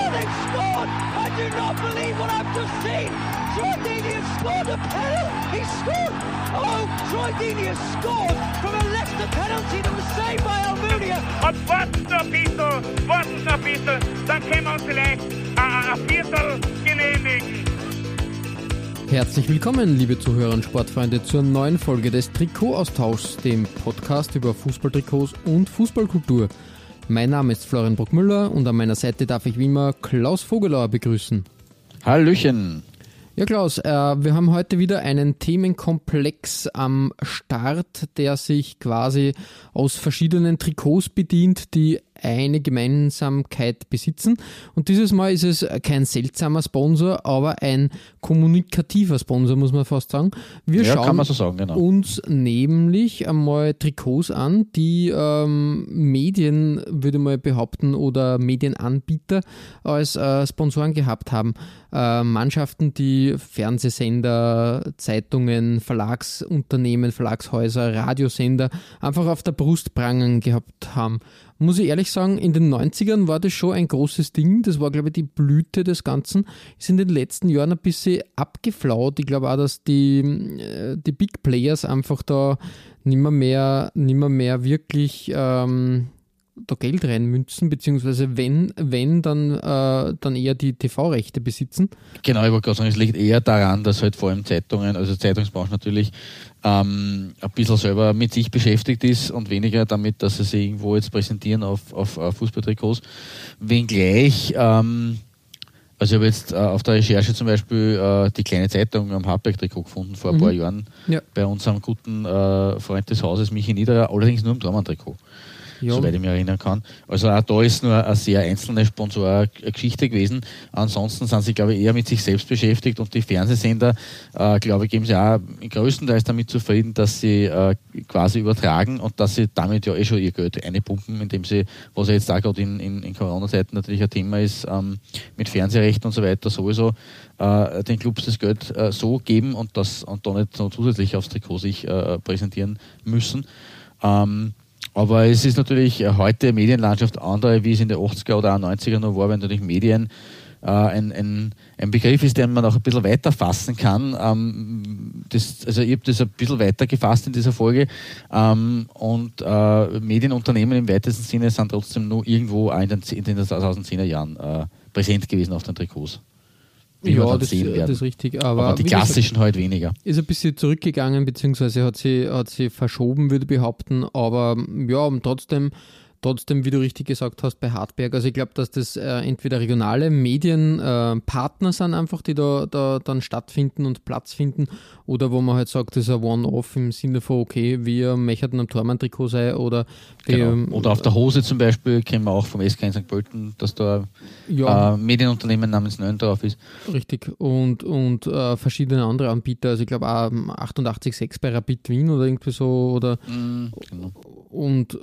Oh, they've scored! I do not believe what I've just seen! Troy Deeney has scored a penalty! He scored! Oh, Troy Deeney has scored from a Leicester penalty that was saved by Almunia! Und warten ein bisschen, warten noch ein bisschen, dann können wir uns vielleicht ein Viertel genehmigen. Herzlich willkommen, liebe Zuhörer und Sportfreunde, zur neuen Folge des Trikotaustauschs, dem Podcast über Fußballtrikots und Fußballkultur. Mein Name ist Florian Bruckmüller und an meiner Seite darf ich wie immer Klaus Vogelauer begrüßen. Hallöchen. Ja, Klaus, äh, wir haben heute wieder einen Themenkomplex am Start, der sich quasi aus verschiedenen Trikots bedient, die eine Gemeinsamkeit besitzen. Und dieses Mal ist es kein seltsamer Sponsor, aber ein kommunikativer Sponsor, muss man fast sagen. Wir Ja, schauen man so sagen, genau. uns nämlich einmal Trikots an, die ähm, Medien, würde ich mal behaupten, oder Medienanbieter als äh, Sponsoren gehabt haben. Äh, Mannschaften, die Fernsehsender, Zeitungen, Verlagsunternehmen, Verlagshäuser, Radiosender einfach auf der Brust prangen gehabt haben. Muss ich ehrlich sagen, in den 90ern war das schon ein großes Ding. Das war, glaube ich, die Blüte des Ganzen. Ist in den letzten Jahren ein bisschen abgeflaut. Ich glaube auch, dass die, äh, die Big Players einfach da nimmer mehr, nimmer mehr wirklich ähm, da Geld reinmünzen, beziehungsweise wenn, wenn dann, äh, dann eher die TV-Rechte besitzen. Genau, ich wollte gerade sagen, es liegt eher daran, dass halt vor allem Zeitungen, also Zeitungsbranche natürlich, ähm, ein bisschen selber mit sich beschäftigt ist und weniger damit, dass sie sich irgendwo jetzt präsentieren auf, auf, auf Fußballtrikots. Wenngleich, ähm, also ich habe jetzt äh, auf der Recherche zum Beispiel äh, die kleine Zeitung am Hartberg-Trikot gefunden vor ein Mhm. paar Jahren Ja. bei unserem guten äh, Freund des Hauses, Michi Niederer, allerdings nur im Dormann-Trikot. Ja, soweit ich mich erinnern kann. Also auch da ist nur eine sehr einzelne Sponsorgeschichte gewesen. Ansonsten sind sie, glaube ich, eher mit sich selbst beschäftigt und die Fernsehsender, äh, glaube ich, geben sie auch größtenteils damit zufrieden, dass sie äh, quasi übertragen und dass sie damit ja eh schon ihr Geld einpumpen, indem sie, was ja jetzt auch gerade in, in, in Corona-Zeiten natürlich ein Thema ist, ähm, mit Fernsehrechten und so weiter sowieso äh, den Clubs das Geld äh, so geben und das und da nicht so zusätzlich aufs Trikot sich äh, präsentieren müssen. Ähm, aber es ist natürlich äh, heute Medienlandschaft andere, wie es in den 80er oder auch 90er noch war, wenn natürlich Medien äh, ein, ein, ein Begriff ist, den man auch ein bisschen weiter fassen kann. Ähm, das, also ich habe das ein bisschen weiter gefasst in dieser Folge. Ähm, und äh, Medienunternehmen im weitesten Sinne sind trotzdem nur irgendwo in den, in den 2010er Jahren äh, präsent gewesen auf den Trikots. Wie ja das, sehen werden. das ist richtig. Aber, Aber die gesagt, klassischen halt weniger. ist ein bisschen zurückgegangen, beziehungsweise hat sie, hat sie verschoben, würde ich behaupten. Aber ja, und trotzdem, trotzdem, wie du richtig gesagt hast, bei Hartberg, also ich glaube, dass das äh, entweder regionale Medienpartner äh, sind einfach, die da, da dann stattfinden und Platz finden, oder wo man halt sagt, das ist ein One-Off im Sinne von, okay, wir möchten am Tormann-Trikot sein oder wir, Genau. Oder auf der Hose zum Beispiel kennen wir auch vom SK in St. Pölten, dass da ja, äh, Medienunternehmen namens Nön drauf ist. Richtig. Und, und äh, verschiedene andere Anbieter. Also ich glaube auch ähm, 88.6 bei Rapid Wien oder irgendwie so. Oder Genau. und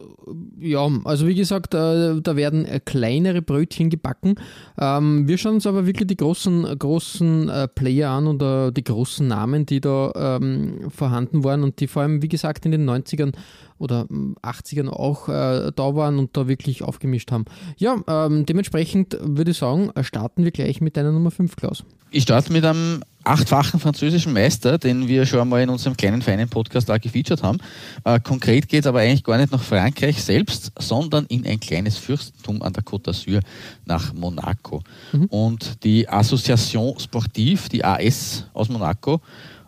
ja, also wie gesagt, äh, da werden äh, kleinere Brötchen gebacken. Ähm, wir schauen uns aber wirklich die großen, großen äh, Player an oder die großen Namen, die da ähm, vorhanden waren und die vor allem, wie gesagt, in den 90ern oder ähm, 80ern auch äh, da waren und da wirklich aufgemischt haben. Ja, ähm, dementsprechend würde ich sagen, äh, starten wir gleich mit deiner Nummer 5, Klaus. Ich starte mit einem achtfachen französischen Meister, den wir schon einmal in unserem kleinen feinen Podcast auch gefeatured haben. Äh, konkret geht es aber eigentlich gar nicht nach Frankreich selbst, sondern in ein kleines Fürstentum an der Côte d'Azur nach Monaco. Und die Association Sportive, die AS aus Monaco,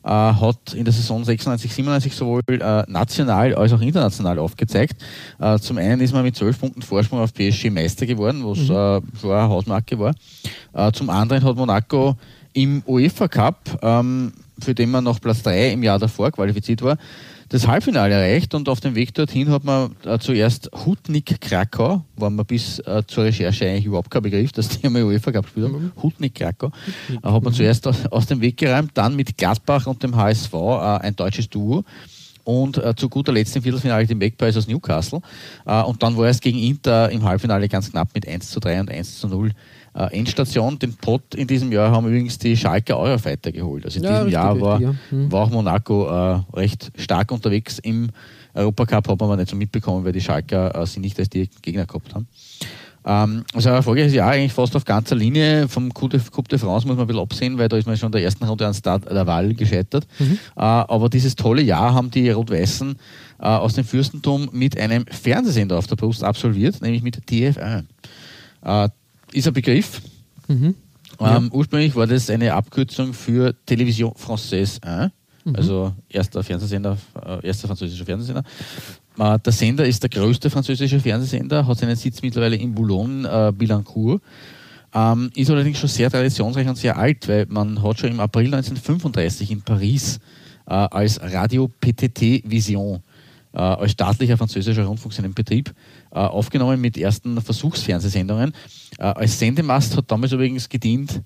äh, hat in der Saison 96, 97 sowohl äh, national als auch international aufgezeigt. Äh, zum einen ist man mit 12 Punkten Vorsprung auf PSG Meister geworden, was äh, schon eine Hausmarke war. Äh, zum anderen hat Monaco im UEFA Cup, ähm, für den man nach Platz 3 im Jahr davor qualifiziert war, das Halbfinale erreicht und auf dem Weg dorthin hat man äh, zuerst Hutnik Krakau, war man bis äh, zur Recherche eigentlich überhaupt kein Begriff, dass die einmal UEFA Cup gespielt haben. Mhm. Hutnik Krakau. Äh, hat man zuerst aus, aus, dem Weg geräumt, dann mit Gladbach und dem HSV äh, ein deutsches Duo und äh, zu guter Letzt im Viertelfinale die Magpies aus Newcastle. Äh, und dann war es gegen Inter im Halbfinale ganz knapp mit 1 zu 3 und 1 zu 0 äh, Endstation. Den Pot in diesem Jahr haben übrigens die Schalke Eurofighter geholt. Also in ja, diesem Jahr war, richtig, ja. hm. war auch Monaco äh, recht stark unterwegs im Europacup, hat man aber nicht so mitbekommen, weil die Schalker äh, sie nicht als direkten Gegner gehabt haben. Ähm, also ein erfolgreiches Jahr eigentlich fast auf ganzer Linie. Vom Coupe de, France muss man ein bisschen absehen, weil da ist man schon in der ersten Runde an Stade der Wahl gescheitert. Mhm. Äh, aber dieses tolle Jahr haben die Rot-Weißen äh, aus dem Fürstentum mit einem Fernsehsender auf der Brust absolviert, nämlich mit TF1. Äh, ist ein Begriff. Mhm. Ähm, Ursprünglich war das eine Abkürzung für Television Française 1, mhm. also erster Fernsehsender, äh, erster französischer Fernsehsender. Äh, der Sender ist der größte französische Fernsehsender, hat seinen Sitz mittlerweile in Boulogne-Billancourt. Äh, ähm, ist allerdings schon sehr traditionsreich und sehr alt, weil man hat schon im April 1935 in Paris äh, als Radio PTT Vision äh, als staatlicher französischer Rundfunk seinen Betrieb aufgenommen mit ersten Versuchsfernsehsendungen. Äh, als Sendemast hat damals übrigens gedient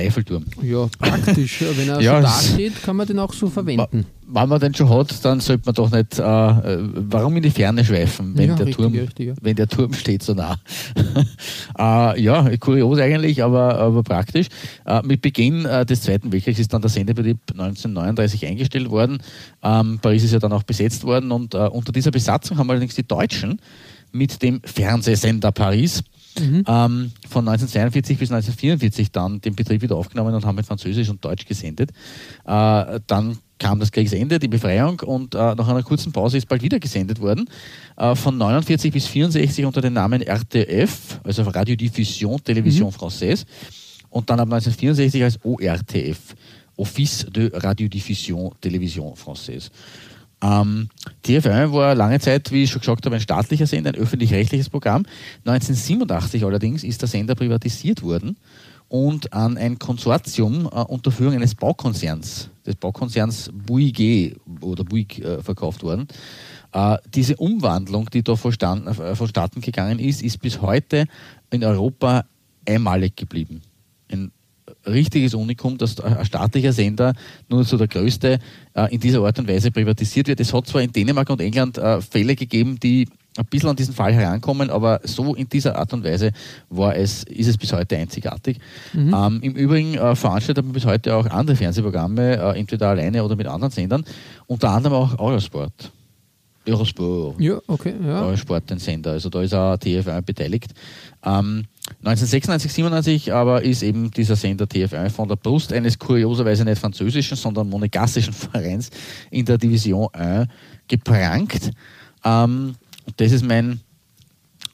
Eiffelturm. Ja, praktisch. Wenn er ja, so dasteht, kann man den auch so verwenden. Wenn man den schon hat, dann sollte man doch nicht, äh, warum in die Ferne schweifen, wenn, ja, der, richtig, Turm, richtig, ja. wenn der Turm steht so nah. äh, ja, kurios eigentlich, aber, aber praktisch. Äh, mit Beginn äh, des Zweiten Weltkriegs ist dann der Sendebetrieb 1939 eingestellt worden. Ähm, Paris ist ja dann auch besetzt worden und äh, unter dieser Besatzung haben allerdings die Deutschen mit dem Fernsehsender Paris Mhm. Ähm, von 1942 bis 1944 dann den Betrieb wieder aufgenommen und haben mit Französisch und Deutsch gesendet. Äh, dann kam das Kriegsende, die Befreiung und äh, nach einer kurzen Pause ist bald wieder gesendet worden. Äh, von 49 bis 64 unter dem Namen RTF, also Radiodiffusion Télévision mhm. Française und dann ab 1964 als ORTF, Office de Radiodiffusion Télévision Française. Ähm, TF1 war lange Zeit, wie ich schon gesagt habe, ein staatlicher Sender, ein öffentlich-rechtliches Programm. 1987 allerdings ist der Sender privatisiert worden und an ein Konsortium äh, unter Führung eines Baukonzerns, des Baukonzerns Bouygues oder Bouygues äh, verkauft worden. Äh, diese Umwandlung, die da vonstatten, äh, vonstatten gegangen ist, ist bis heute in Europa einmalig geblieben. Ein richtiges Unikum, dass ein staatlicher Sender nur so der größte äh, in dieser Art und Weise privatisiert wird. Es hat zwar in Dänemark und England äh, Fälle gegeben, die ein bisschen an diesen Fall herankommen, aber so in dieser Art und Weise war es, ist es bis heute einzigartig. Mhm. Ähm, Im Übrigen äh, veranstaltet man bis heute auch andere Fernsehprogramme, äh, entweder alleine oder mit anderen Sendern, unter anderem auch Eurosport. Eurosport. Ja, okay. Ja. Eurosport, den Sender. Also da ist auch TF1 beteiligt. Ähm, 1996, 97 aber ist eben dieser Sender TF1 von der Brust eines kurioserweise nicht französischen, sondern monegassischen Vereins in der Division 1 geprankt. Ähm, das ist mein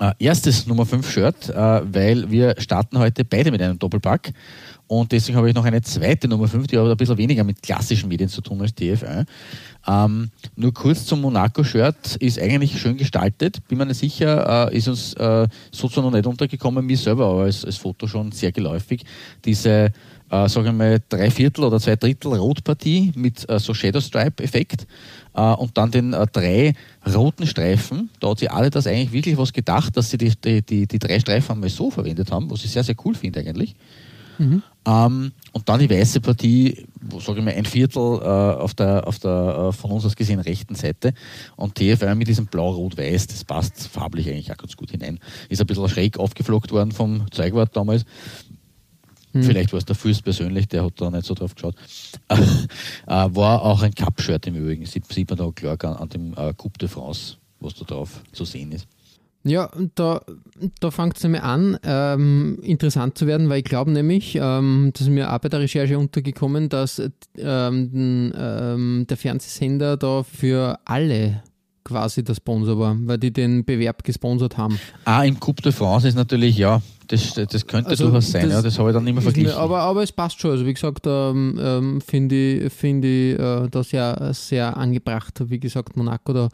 äh, erstes Nummer 5 Shirt, äh, weil wir starten heute beide mit einem Doppelpack. Und deswegen habe ich noch eine zweite Nummer 5, die aber ein bisschen weniger mit klassischen Medien zu tun als TF1. Ähm, nur kurz zum Monaco-Shirt, ist eigentlich schön gestaltet, bin mir nicht sicher, äh, ist uns äh, sozusagen noch nicht untergekommen, mir selber aber als, als Foto schon sehr geläufig. Diese, äh, sagen wir mal, drei Viertel oder zwei Drittel Rotpartie mit äh, so Shadow Stripe-Effekt äh, und dann den äh, drei roten Streifen. Da hat sie alle das eigentlich wirklich was gedacht, dass sie die, die, die, die drei Streifen einmal so verwendet haben, was ich sehr, sehr cool finde eigentlich. Mhm. Ähm, und dann die weiße Partie, sage ich mal ein Viertel äh, auf der, auf der äh, von uns aus gesehen rechten Seite. Und TFR mit diesem Blau-Rot-Weiß, das passt farblich eigentlich auch ganz gut hinein. Ist ein bisschen schräg aufgeflockt worden vom Zeugwart damals. Hm. Vielleicht war es der Fürst persönlich, der hat da nicht so drauf geschaut. äh, war auch ein Cup-Shirt im Übrigen, sieht, sieht man da klar an, an dem äh, Coupe de France, was da drauf zu sehen ist. Ja, da, da fängt es nämlich an, ähm, interessant zu werden, weil ich glaube nämlich, ähm, das ist mir auch bei der Recherche untergekommen, dass ähm, ähm, der Fernsehsender da für alle quasi der Sponsor war, weil die den Bewerb gesponsert haben. Ah, im Coupe de France ist natürlich, ja, das, das könnte also durchaus sein, das, ja, das habe ich dann nicht mehr verglichen. aber, aber es passt schon, also wie gesagt, ähm, ähm, finde ich, find ich äh, das ja sehr angebracht, wie gesagt, Monaco da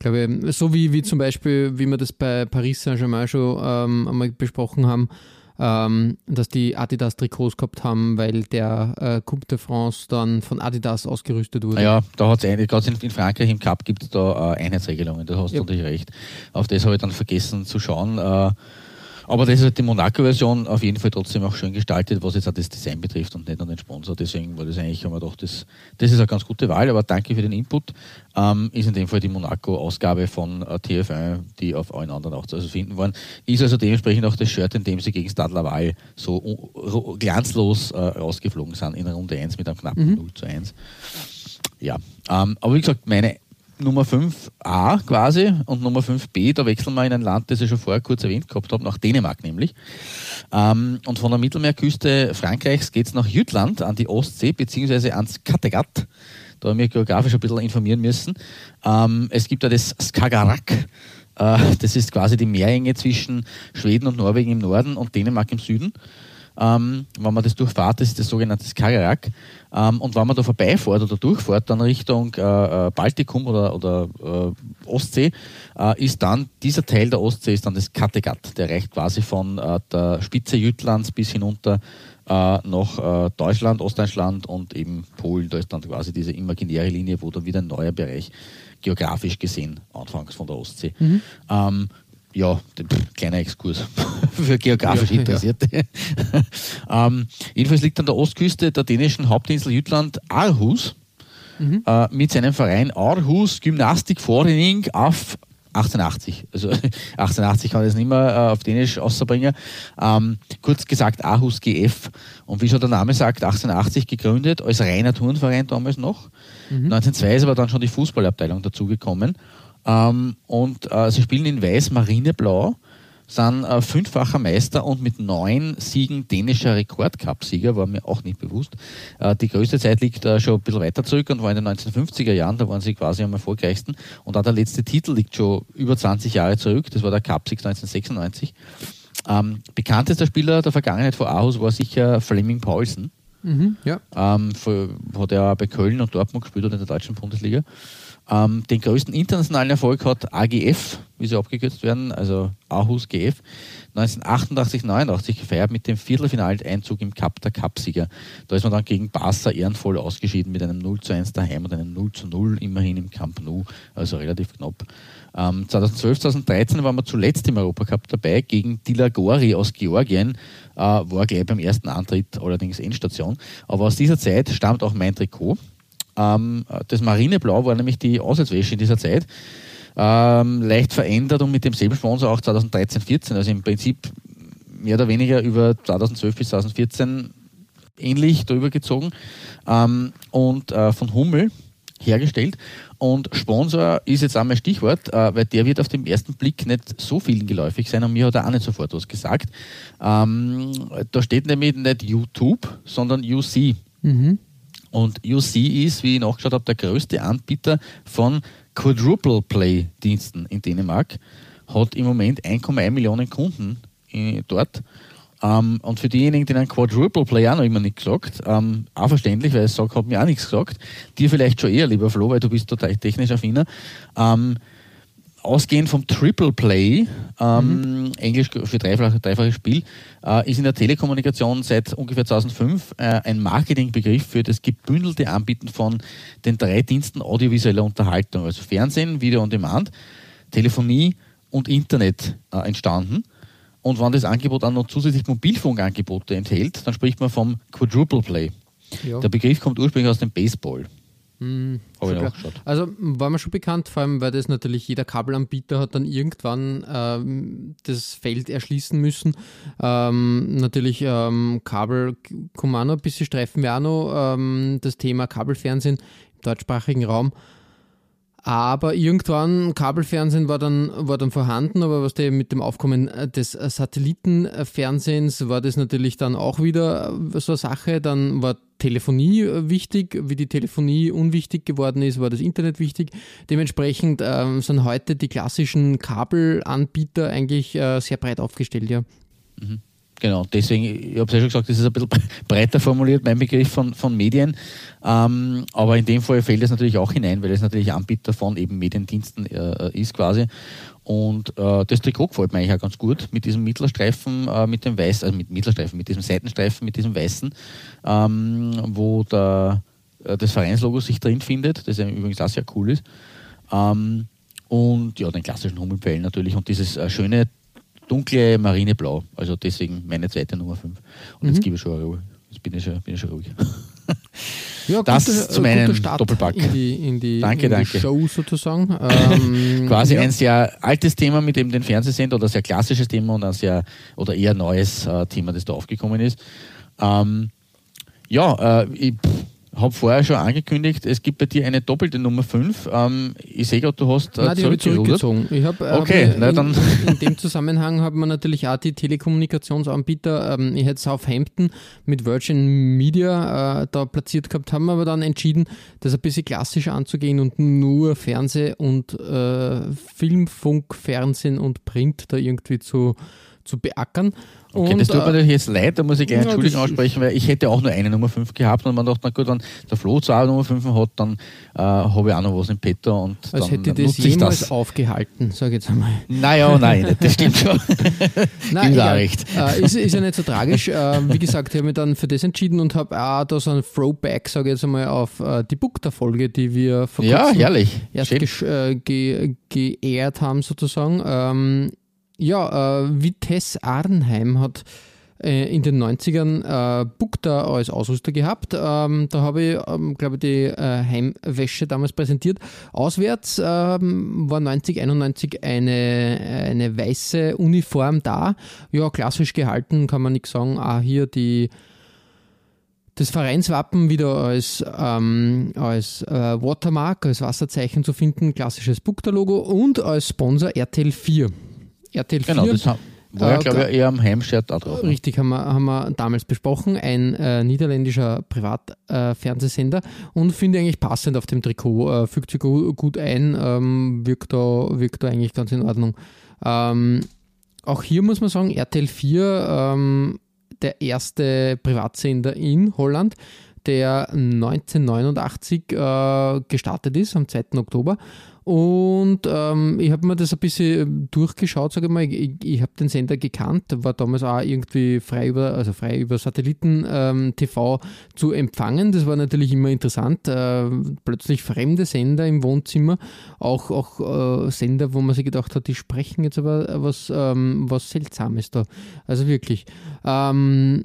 glaube so wie, wie zum Beispiel, wie wir das bei Paris Saint-Germain schon ähm, einmal besprochen haben, ähm, dass die Adidas-Trikots gehabt haben, weil der äh, Coupe de France dann von Adidas ausgerüstet wurde. Ja, da hat es gerade in Frankreich im Cup gibt es da äh, Einheitsregelungen, da hast ja. du natürlich recht. Auf das habe ich dann vergessen zu schauen. Äh, aber das ist halt die Monaco-Version auf jeden Fall trotzdem auch schön gestaltet, was jetzt auch das Design betrifft und nicht nur den Sponsor. Deswegen war das eigentlich, haben wir gedacht, das, das ist eine ganz gute Wahl, aber danke für den Input. Ähm, ist in dem Fall die Monaco-Ausgabe von äh, TF1, die auf allen anderen auch zu also finden waren. Ist also dementsprechend auch das Shirt, in dem sie gegen Stade Laval so glanzlos äh, rausgeflogen sind in Runde 1 mit einem knappen mhm. 0 zu 1. Ja, ähm, aber wie gesagt, meine Nummer 5a quasi und Nummer 5b, da wechseln wir in ein Land, das ich schon vorher kurz erwähnt gehabt habe, nach Dänemark nämlich. Ähm, und von der Mittelmeerküste Frankreichs geht es nach Jütland an die Ostsee beziehungsweise ans Kattegat. Da haben wir geografisch ein bisschen informieren müssen. Ähm, es gibt da das Skagerrak. Äh, das ist quasi die Meerenge zwischen Schweden und Norwegen im Norden und Dänemark im Süden. Ähm, wenn man das durchfahrt, das ist das sogenannte Skagerrak. Ähm, und wenn man da vorbeifährt oder durchfährt, dann Richtung äh, äh, Baltikum oder, oder äh, Ostsee, äh, ist dann dieser Teil der Ostsee ist dann das Kattegat. Der reicht quasi von äh, der Spitze Jütlands bis hinunter äh, nach Deutschland, Ostdeutschland und eben Polen. Da ist dann quasi diese imaginäre Linie, wo dann wieder ein neuer Bereich geografisch gesehen anfangs von der Ostsee. Mhm. Ähm, ja, kleiner Exkurs für geografisch Interessierte. Ja. ähm, jedenfalls liegt an der Ostküste der dänischen Hauptinsel Jütland Aarhus mhm. äh, mit seinem Verein Aarhus Gymnastik Forening auf 1880. Also 1880 kann ich es nicht mehr äh, auf Dänisch außerbringen. Ähm, kurz gesagt Aarhus GF. Und wie schon der Name sagt, 1880 gegründet als reiner Turnverein damals noch. Mhm. 1902 ist aber dann schon die Fußballabteilung dazugekommen. Ähm, und äh, sie spielen in Weiß-Marineblau, sind äh, fünffacher Meister und mit neun Siegen dänischer Rekordcup-Sieger, war mir auch nicht bewusst. Äh, die größte Zeit liegt äh, schon ein bisschen weiter zurück und war in den 1950er Jahren, da waren sie quasi am erfolgreichsten. Und auch der letzte Titel liegt schon über 20 Jahre zurück, das war der Cup-Sieg 1996. Ähm, bekanntester Spieler der Vergangenheit vor Aarhus war sicher Fleming Paulsen. Mhm, ja. ähm, für, hat er bei Köln und Dortmund gespielt oder in der deutschen Bundesliga. Ähm, den größten internationalen Erfolg hat AGF, wie sie abgekürzt werden, also Aarhus GF, 1988, 89 gefeiert mit dem Viertelfinaleinzug im Cup der Cupsieger. Da ist man dann gegen Barca ehrenvoll ausgeschieden mit einem 0 zu 1 daheim und einem 0 zu 0 immerhin im Camp Nou, also relativ knapp. Ähm, 2012, 2013 waren wir zuletzt im Europacup dabei gegen Dilagori aus Georgien, äh, war gleich beim ersten Antritt allerdings Endstation. Aber aus dieser Zeit stammt auch mein Trikot. Ähm, das Marineblau war nämlich die Auswärtswäsche in dieser Zeit. Ähm, leicht verändert und mit demselben Sponsor auch 2013, 14. Also im Prinzip mehr oder weniger über 2012 bis 2014 ähnlich drüber gezogen. Ähm, und äh, von Hummel hergestellt. Und Sponsor ist jetzt einmal Stichwort, äh, weil der wird auf den ersten Blick nicht so vielen geläufig sein und mir hat er auch nicht sofort was gesagt. Ähm, da steht nämlich nicht YouTube, sondern UC. Mhm. Und UC ist, wie ich nachgeschaut habe, der größte Anbieter von Quadruple Play Diensten in Dänemark. Hat im Moment 1,1 Millionen Kunden dort. Ähm, und für diejenigen, die einen Quadruple Play auch noch immer nicht gesagt, ähm, auch verständlich, weil es sagt, hat mir auch nichts gesagt. Dir vielleicht schon eher, lieber Flo, weil du bist total technisch affiner. Ähm, ausgehend vom Triple Play, ähm, mhm. Englisch für dreifaches, dreifaches Spiel, äh, ist in der Telekommunikation seit ungefähr 2005 äh, ein Marketingbegriff für das gebündelte Anbieten von den drei Diensten audiovisueller Unterhaltung, also Fernsehen, Video on Demand, Telefonie und Internet äh, entstanden. Und wenn das Angebot auch noch zusätzlich Mobilfunkangebote enthält, dann spricht man vom Quadruple Play. Ja. Der Begriff kommt ursprünglich aus dem Baseball. Mhm, also war mir schon bekannt, vor allem weil das natürlich jeder Kabelanbieter hat dann irgendwann ähm, das Feld erschließen müssen. Ähm, natürlich ähm, Kabel auch noch ein bisschen streifen wir auch noch ähm, das Thema Kabelfernsehen im deutschsprachigen Raum. Aber irgendwann, Kabelfernsehen war dann, war dann vorhanden, aber was der mit dem Aufkommen äh, des Satellitenfernsehens war das natürlich dann auch wieder so eine Sache. Dann war Telefonie äh, wichtig, wie die Telefonie unwichtig geworden ist, war das Internet wichtig. Dementsprechend ähm, sind heute die klassischen Kabelanbieter eigentlich äh, sehr breit aufgestellt, ja. Mhm. Genau. Deswegen, ich habe es ja schon gesagt, das ist ein bisschen breiter formuliert, mein Begriff von, von Medien. Ähm, aber in dem Fall fällt es natürlich auch hinein, weil es natürlich Anbieter von eben Mediendiensten äh, ist quasi. Und äh, das Trikot gefällt mir eigentlich auch ganz gut mit diesem Mittlerstreifen, äh, mit dem weißen, also mit Mittlerstreifen, mit diesem Seitenstreifen, mit diesem weißen, ähm, wo der, äh, das Vereinslogo sich drin findet, das übrigens auch sehr cool ist. Ähm, und ja, den klassischen Hummelpfeil natürlich und dieses äh, schöne dunkle Marineblau. Also deswegen meine zweite Nummer 5. Und mhm. jetzt gebe ich schon Ruhe. Jetzt bin ich schon, bin ich schon ruhig. Ja, das guter, zu meinem Start Doppelpack. In die, in die, danke, in die danke. Show sozusagen. Ähm, Quasi ja. ein sehr altes Thema mit dem den Fernsehsender oder sehr klassisches Thema und ein sehr oder eher neues äh, Thema, das da aufgekommen ist. Ähm, ja, äh, ich, habe vorher schon angekündigt, es gibt bei dir eine doppelte Nummer 5. Ähm, ich sehe gerade, du hast äh, Nein, die habe ich zurückgezogen. Ich hab, äh, okay, hab, in, dann. in dem Zusammenhang hat man natürlich auch die Telekommunikationsanbieter. Ähm, ich hätte Southampton mit Virgin Media äh, da platziert gehabt, haben wir aber dann entschieden, das ein bisschen klassischer anzugehen und nur Fernseh und äh, Film, Funk, Fernsehen und Print da irgendwie zu, zu beackern. Okay, und, das tut mir natürlich jetzt leid, da muss ich gleich ja, Entschuldigung aussprechen, weil ich hätte auch nur eine Nummer 5 gehabt und man dachte, na gut, wenn der Flo zwei Nummer 5 hat, dann äh, habe ich auch noch was im Petto und Als dann hätte das jemals das. aufgehalten, sage ich jetzt einmal. Naja, nein, das stimmt schon. nein, ja, recht. Äh, ist, ist ja nicht so tragisch. Äh, wie gesagt, ich habe mich dann für das entschieden und habe auch da so ein Throwback, sage ich jetzt einmal, auf äh, die Book-Folge, die wir vor kurzem ja, herrlich. erst äh, ge geehrt haben sozusagen. Ähm, ja, äh, Vitesse Arnheim hat äh, in den 90ern äh, Bukta als Ausrüster gehabt. Ähm, da habe ich, ähm, glaube ich, die äh, Heimwäsche damals präsentiert. Auswärts ähm, war 90, 91 eine, eine weiße Uniform da. Ja, klassisch gehalten, kann man nichts sagen. Ah, hier die das Vereinswappen wieder als, ähm, als äh, Watermark, als Wasserzeichen zu finden, klassisches Bukta-Logo und als Sponsor RTL 4. RTL 4. Genau, das war ja, glaube ich, eher am Heimshirt auch drauf. Ne? Richtig, haben wir, haben wir damals besprochen. Ein äh, niederländischer Privatfernsehsender äh, und finde eigentlich passend auf dem Trikot. Äh, fügt sich gut, gut ein, ähm, wirkt, da, wirkt da eigentlich ganz in Ordnung. Ähm, auch hier muss man sagen, RTL 4, ähm, der erste Privatsender in Holland, der 1989 äh, gestartet ist, am 2. Oktober und ähm, ich habe mir das ein bisschen durchgeschaut, sage ich mal. Ich, ich habe den Sender gekannt, war damals auch irgendwie frei über, also frei über Satelliten-TV ähm, zu empfangen. Das war natürlich immer interessant. Äh, plötzlich fremde Sender im Wohnzimmer, auch, auch äh, Sender, wo man sich gedacht hat, die sprechen jetzt aber was, ähm, was Seltsames da. Also wirklich. Ähm,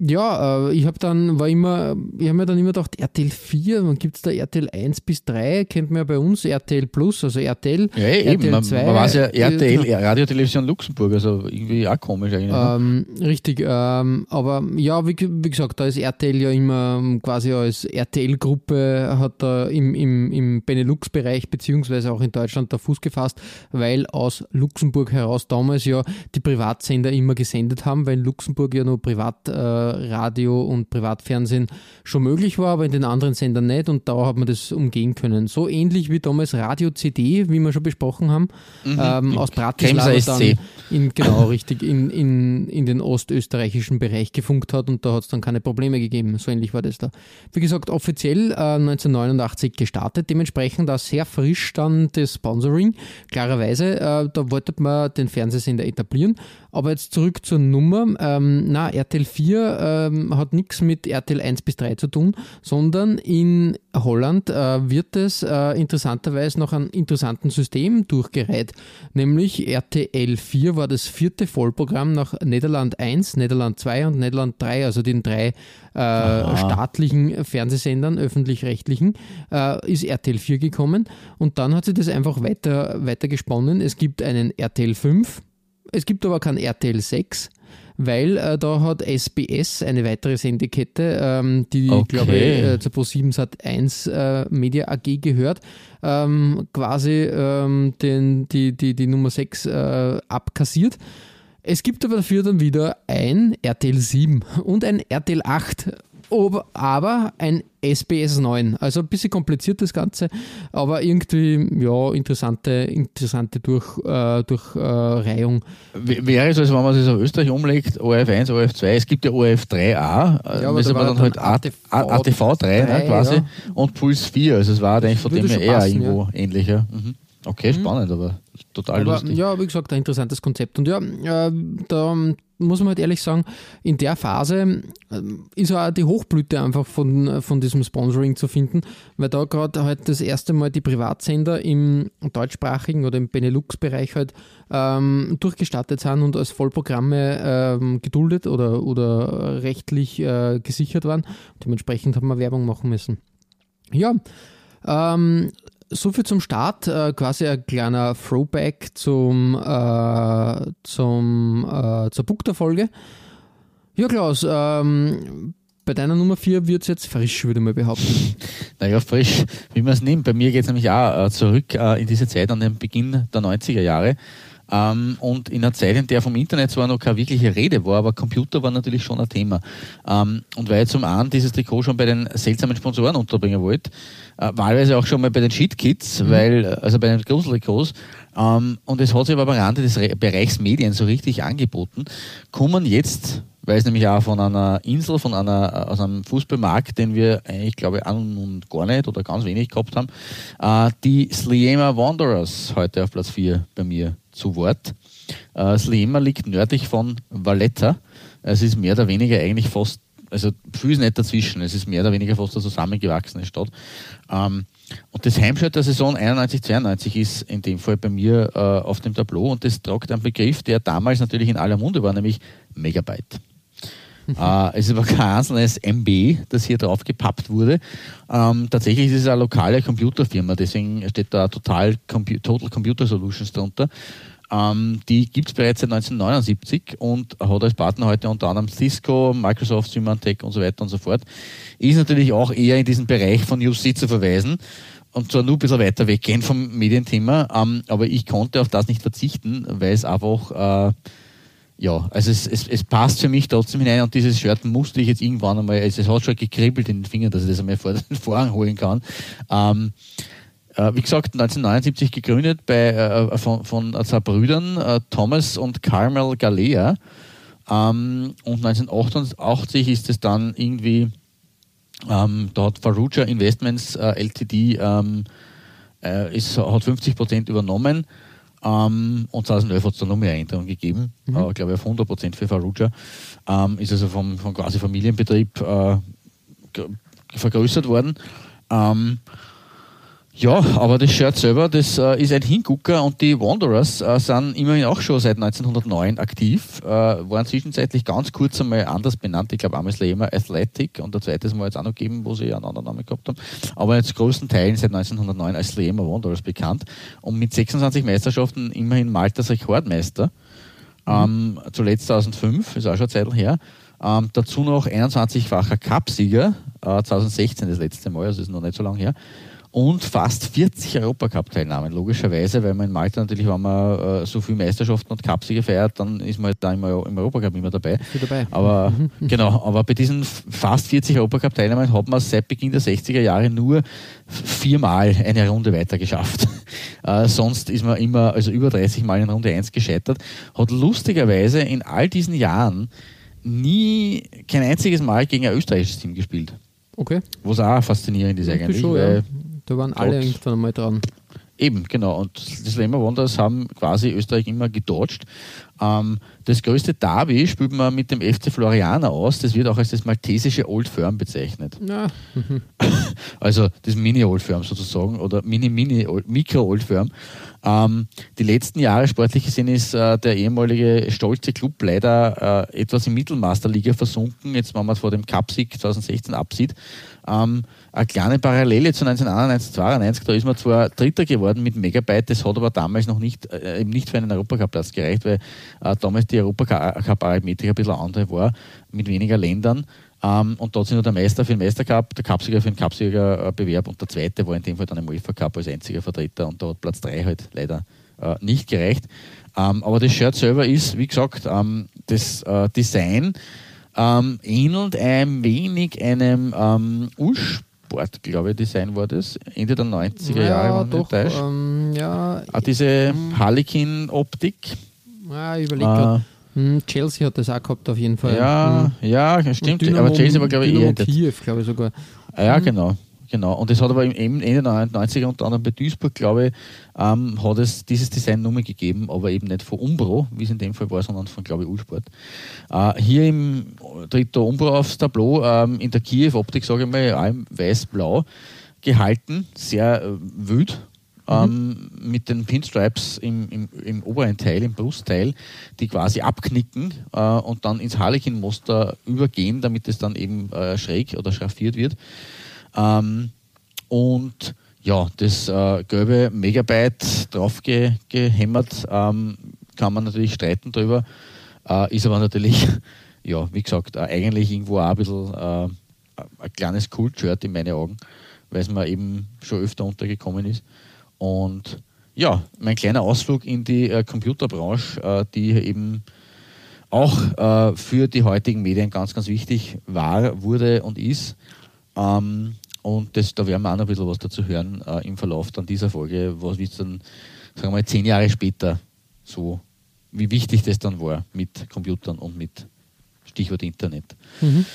ja, äh, ich habe dann, war immer, ich habe mir dann immer gedacht, RTL 4, wann gibt es da RTL 1 bis 3, kennt man ja bei uns, RTL Plus, also RTL. Ja, RTL eben, man, 2, man weiß ja RTL, äh, Radio Television Luxemburg, also irgendwie auch komisch eigentlich. Ne? Ähm, richtig, ähm, aber ja, wie, wie, gesagt, da ist RTL ja immer quasi als RTL-Gruppe, hat da im, im, im Benelux-Bereich beziehungsweise auch in Deutschland da Fuß gefasst, weil aus Luxemburg heraus damals ja die Privatsender immer gesendet haben, weil Luxemburg ja nur privat äh, Radio und Privatfernsehen schon möglich war, aber in den anderen Sendern nicht und da hat man das umgehen können. So ähnlich wie damals Radio CD, wie wir schon besprochen haben, mhm. ähm, aus Bratislava dann in, genau richtig in, in, in den ostösterreichischen Bereich gefunkt hat und da hat es dann keine Probleme gegeben. So ähnlich war das da. Wie gesagt, offiziell äh, 1989 gestartet, dementsprechend auch sehr frisch dann das Sponsoring. Klarerweise, äh, da wollte man den Fernsehsender etablieren. Aber jetzt zurück zur Nummer. Ähm, na, RTL 4 ähm, hat nichts mit RTL 1 bis 3 zu tun, sondern in Holland äh, wird es äh, interessanterweise noch ein interessanten System durchgereiht. Nämlich RTL 4 war das vierte Vollprogramm nach Nederland 1, Nederland 2 und Nederland 3, also den drei äh, staatlichen Fernsehsendern, öffentlich-rechtlichen, äh, ist RTL 4 gekommen. Und dann hat sie das einfach weiter, weiter gesponnen. Es gibt einen RTL 5, es gibt aber kein RTL 6 weil äh, da hat SBS eine weitere Sendekette, ähm, die, okay. glaube ich, äh, zur Pro7 Sat 1 äh, Media AG gehört, ähm, quasi ähm, den, die, die, die Nummer 6 äh, abkassiert. Es gibt aber dafür dann wieder ein RTL 7 und ein RTL 8 aber ein SBS 9. Also ein bisschen kompliziert das Ganze, aber irgendwie ja interessante, interessante durch, äh, Durchreihung. Äh, Wäre es, also wenn man es auf Österreich umlegt, ORF 1, ORF 2, es gibt ja ORF 3a, äh, ja, aber das war dann halt ATV, ATV 3 ne, quasi ja. und Puls 4, also es war eigentlich von dem her eher passen, irgendwo ja. ähnlicher. Mhm. Okay, mhm. spannend, aber total aber, lustig. Ja, wie gesagt, ein interessantes Konzept. Und ja, äh, da muss man halt ehrlich sagen, in der Phase äh, ist auch die Hochblüte einfach von, von diesem Sponsoring zu finden, weil da gerade halt das erste Mal die Privatsender im deutschsprachigen oder im Benelux-Bereich halt ähm, durchgestartet sind und als Vollprogramme ähm, geduldet oder, oder rechtlich äh, gesichert waren. Dementsprechend haben wir Werbung machen müssen. Ja, ähm, so viel zum Start, äh, quasi ein kleiner Throwback zum, äh, zum, äh, zur Book-der-Folge. Ja, Klaus, ähm, bei deiner Nummer 4 wird es jetzt frisch, würde ich mal behaupten. Naja, frisch, wie man es nimmt. Bei mir geht es nämlich auch äh, zurück äh, in diese Zeit an den Beginn der 90er Jahre. Ähm, und in einer Zeit, in der vom Internet zwar noch keine wirkliche Rede war, aber Computer war natürlich schon ein Thema. Ähm, und weil ich zum einen dieses Trikot schon bei den seltsamen Sponsoren unterbringen wollte, äh, wahlweise auch schon mal bei den Shit Kids, mhm. weil, also bei den Gruseltrikots, ähm, und es hat sich aber am Rande des Re Bereichs Medien so richtig angeboten, kommen jetzt weil es nämlich auch von einer Insel, von einer, aus einem Fußballmarkt, den wir eigentlich, glaube ich, an und gar nicht oder ganz wenig gehabt haben, äh, die Sliema Wanderers heute auf Platz 4 bei mir zu Wort. Äh, Sliema liegt nördlich von Valletta. Es ist mehr oder weniger eigentlich fast, also viel ist nicht dazwischen, es ist mehr oder weniger fast eine zusammengewachsene Stadt. Ähm, und das Heimspiel der Saison 91-92 ist in dem Fall bei mir äh, auf dem Tableau und das tragt einen Begriff, der damals natürlich in aller Munde war, nämlich Megabyte. Äh, es ist aber kein einzelnes MB, das hier drauf gepappt wurde. Ähm, tatsächlich ist es eine lokale Computerfirma, deswegen steht da Total, Compu Total Computer Solutions drunter. Ähm, die gibt es bereits seit 1979 und hat als Partner heute unter anderem Cisco, Microsoft, Symantec und so weiter und so fort. Ist natürlich auch eher in diesen Bereich von UC zu verweisen und zwar nur ein bisschen weiter weggehen vom Medienthema, ähm, aber ich konnte auf das nicht verzichten, weil es einfach äh, ja, also es, es, es, passt für mich trotzdem hinein und dieses Shirt musste ich jetzt irgendwann einmal, also es hat schon gekribbelt in den Fingern, dass ich das einmal vor den Vorhang holen kann. Ähm, äh, wie gesagt, 1979 gegründet bei, äh, von, von zwei Brüdern, äh, Thomas und Carmel Galea. Ähm, und 1988 ist es dann irgendwie, ähm, da hat Faruja Investments äh, LTD ähm, äh, ist, hat 50 Prozent übernommen ähm, und 2011 hat es dann noch mehr Änderungen gegeben, mhm. äh, glaube ich auf 100 Prozent für Faruja. Ähm, ist also vom, vom quasi Familienbetrieb äh, vergrößert worden. Ähm, ja, aber das Shirt selber, das äh, ist ein Hingucker und die Wanderers äh, sind immerhin auch schon seit 1909 aktiv, äh, waren zwischenzeitlich ganz kurz einmal anders benannt. Ich glaube, einmal immer Athletic und der zweite Mal jetzt auch noch gegeben, wo sie einen anderen Namen gehabt haben. Aber jetzt großen Teilen seit 1909 als Slema Wanderers bekannt und mit 26 Meisterschaften immerhin Maltas Rekordmeister. Mhm. Ähm, zuletzt 2005, ist auch schon eine Zeit her. Ähm, dazu noch 21-facher Cupsieger, äh, 2016 das letzte Mal, also ist noch nicht so lange her und fast 40 Europacup-Teilnahmen, logischerweise, weil man in Malta natürlich, wenn man äh, so viele Meisterschaften und Cupsiege feiert, dann ist man halt da immer im Europacup immer dabei. dabei. Aber mhm. genau, aber bei diesen fast 40 Europacup-Teilnahmen hat man seit Beginn der 60er Jahre nur viermal eine Runde weiter geschafft. Äh, sonst ist man immer, also über 30 Mal in Runde 1 gescheitert. Hat lustigerweise in all diesen Jahren nie kein einziges Mal gegen ein österreichisches Team gespielt. Okay. Was auch faszinierend ist eigentlich. Schon, ja. Da waren alle irgendwann einmal dran. Eben, genau. Und die Slammer Wonders haben quasi Österreich immer gedodged. Ähm, das größte Derby spielt man mit dem FC Floriana aus. Das wird auch als das maltesische Old Firm bezeichnet. Ja. also das Mini-Old Firm sozusagen oder Mini-Mini-Mikro-Old Firm. Ähm, die letzten Jahre sportlich gesehen ist äh, der ehemalige stolze Club leider äh, etwas in Mittelmasterliga versunken. Jetzt, wenn man vor dem Cup-Sieg 2016 absieht. Ähm, eine kleine Parallele zu 1991, 92, da ist man zwar Dritter geworden mit Megabyte, das hat aber damals noch nicht, äh, eben nicht für einen Europacup-Platz gereicht, weil äh, damals die Europacup-Arithmetik ein bisschen andere war, mit weniger Ländern. Ähm, und dort sind nur der Meister für den Meistercup, der Cupsieger für den Cupsiegerbewerb und der zweite war in dem Fall dann im UEFA Cup als einziger Vertreter und da hat Platz 3 halt leider äh, nicht gereicht. Ähm, aber das Shirt selber ist, wie gesagt, ähm, das äh, Design ähm, ähnelt ein wenig einem ähm, Ursport, glaube ich, Design war das, Ende der 90er Ja, Jahre. doch. Ähm, ja, Ah, diese ähm, Harlequin-Optik. ja, grad. Äh, Hm, Chelsea hat das auch gehabt auf jeden Fall. ja, Hm. ja, stimmt. Dynamo- aber Chelsea war, glaube ich, Dynamo eher. das- Kiew, glaube ich sogar. Ja, genau. Genau. Und es hat aber im Ende der 90er unter anderem bei Duisburg, glaube ich, ähm, hat es dieses Design nur mehr gegeben, aber eben nicht von Umbro, wie es in dem Fall war, sondern von, glaube ich, Ulsport. Äh, hier im tritt der Umbro aufs Tableau, ähm, in der Kiew-Optik, sage ich mal, im weiß-blau gehalten, sehr äh, wild. Ähm, mit den Pinstripes im, im, im oberen Teil, im Brustteil, die quasi abknicken äh, und dann ins Harlequin-Muster übergehen, damit es dann eben äh, schräg oder schraffiert wird. Ähm, und ja, das äh, gelbe Megabyte drauf ge gehämmert, ähm, kann man natürlich streiten drüber, äh, ist aber natürlich, ja, wie gesagt, äh, eigentlich irgendwo auch ein bisschen äh, ein kleines Kult-Shirt in meinen Augen, weil es mir eben schon öfter untergekommen ist. Und ja, mein kleiner Ausflug in die äh, Computerbranche, äh, die eben auch für die heutigen Medien ganz, ganz wichtig war, wurde und ist. Ähm, und das, da werden wir auch noch ein bisschen was dazu hören äh, im Verlauf dann dieser Folge, was wie es dann, sagen wir mal, zehn Jahre später so, wie wichtig das dann war mit Computern und mit Stichwort Internet. Mhm.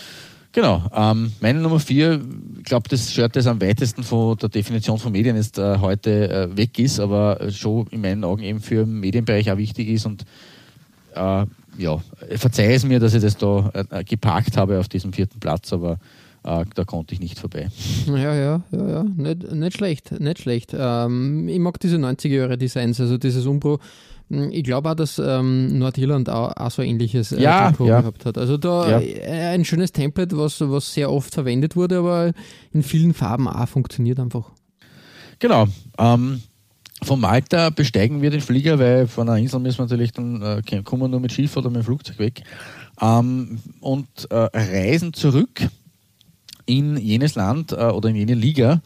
Genau. Ähm, meine Nummer vier, ich glaube, das Shirt, das am weitesten von der Definition von Medien jetzt äh, heute äh, weg ist, aber äh, schon in meinen Augen eben für den Medienbereich auch wichtig ist und äh, ja, verzeih es mir, dass ich das da äh, geparkt habe auf diesem vierten Platz, aber äh, da konnte ich nicht vorbei. Ja, ja, ja, ja. Nicht, nicht schlecht, nicht schlecht. Ähm, ich mag diese 90er-Jahre-Designs, also dieses Umbro. Hm, Ich glaube auch, dass ähm, Nordirland auch, auch so ähnliches äh, Ja, ja. gehabt hat. Also da Ja. äh, ein schönes Template, was, was sehr oft verwendet wurde, aber in vielen Farben auch funktioniert einfach. Genau. Ähm, von Malta besteigen wir den Flieger, weil von einer Insel müssen wir natürlich dann, äh, kommen wir nur mit Schiff oder mit dem Flugzeug weg. Ähm, und äh, reisen zurück in jenes Land äh, oder in jene Liga,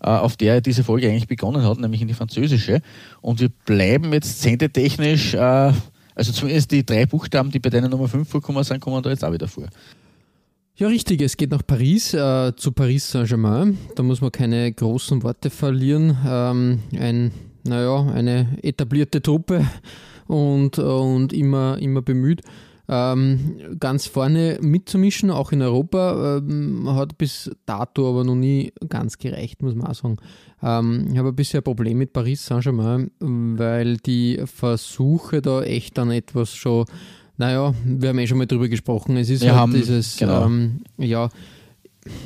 äh, auf der diese Folge eigentlich begonnen hat, nämlich in die französische. Und wir bleiben jetzt sendetechnisch, äh, also zumindest die drei Buchstaben, die bei deiner Nummer 5 vorkommen sind, kommen da jetzt auch wieder vor. Ja, richtig. Es geht nach Paris, äh, zu Paris Saint-Germain. Da muss man keine großen Worte verlieren. Ähm, ein, naja, eine etablierte Truppe und, und immer, immer bemüht. Ähm, ganz vorne mitzumischen, auch in Europa, ähm, hat bis dato aber noch nie ganz gereicht, muss man auch sagen. Ähm, ich habe ein bisschen ein Problem mit Paris Saint-Germain, weil die Versuche da echt dann etwas schon naja, wir haben eh schon mal drüber gesprochen. Es ist Wir halt haben- dieses, genau. ähm, ja,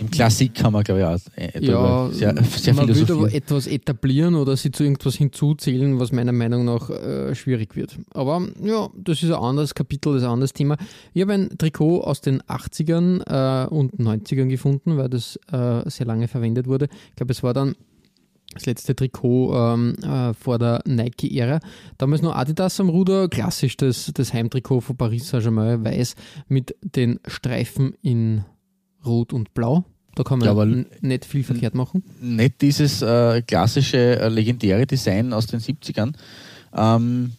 Im Klassik haben wir, glaube ich, auch äh, ja, sehr, sehr man will aber etwas etablieren oder sie zu irgendwas hinzuzählen, was meiner Meinung nach äh, schwierig wird. Aber ja, das ist ein anderes Kapitel, das ist ein anderes Thema. Ich habe ein Trikot aus den 80ern äh, und 90ern gefunden, weil das äh, sehr lange verwendet wurde. Ich glaube, es war dann das letzte Trikot ähm, äh, vor der Nike-Ära. Damals noch Adidas am Ruder, klassisch das, das Heimtrikot von Paris Saint-Germain, weiß mit den Streifen in Rot und Blau. Da kann man Ja, nicht viel verkehrt machen. nicht dieses äh, klassische, äh, legendäre Design aus den 70ern. Ähm,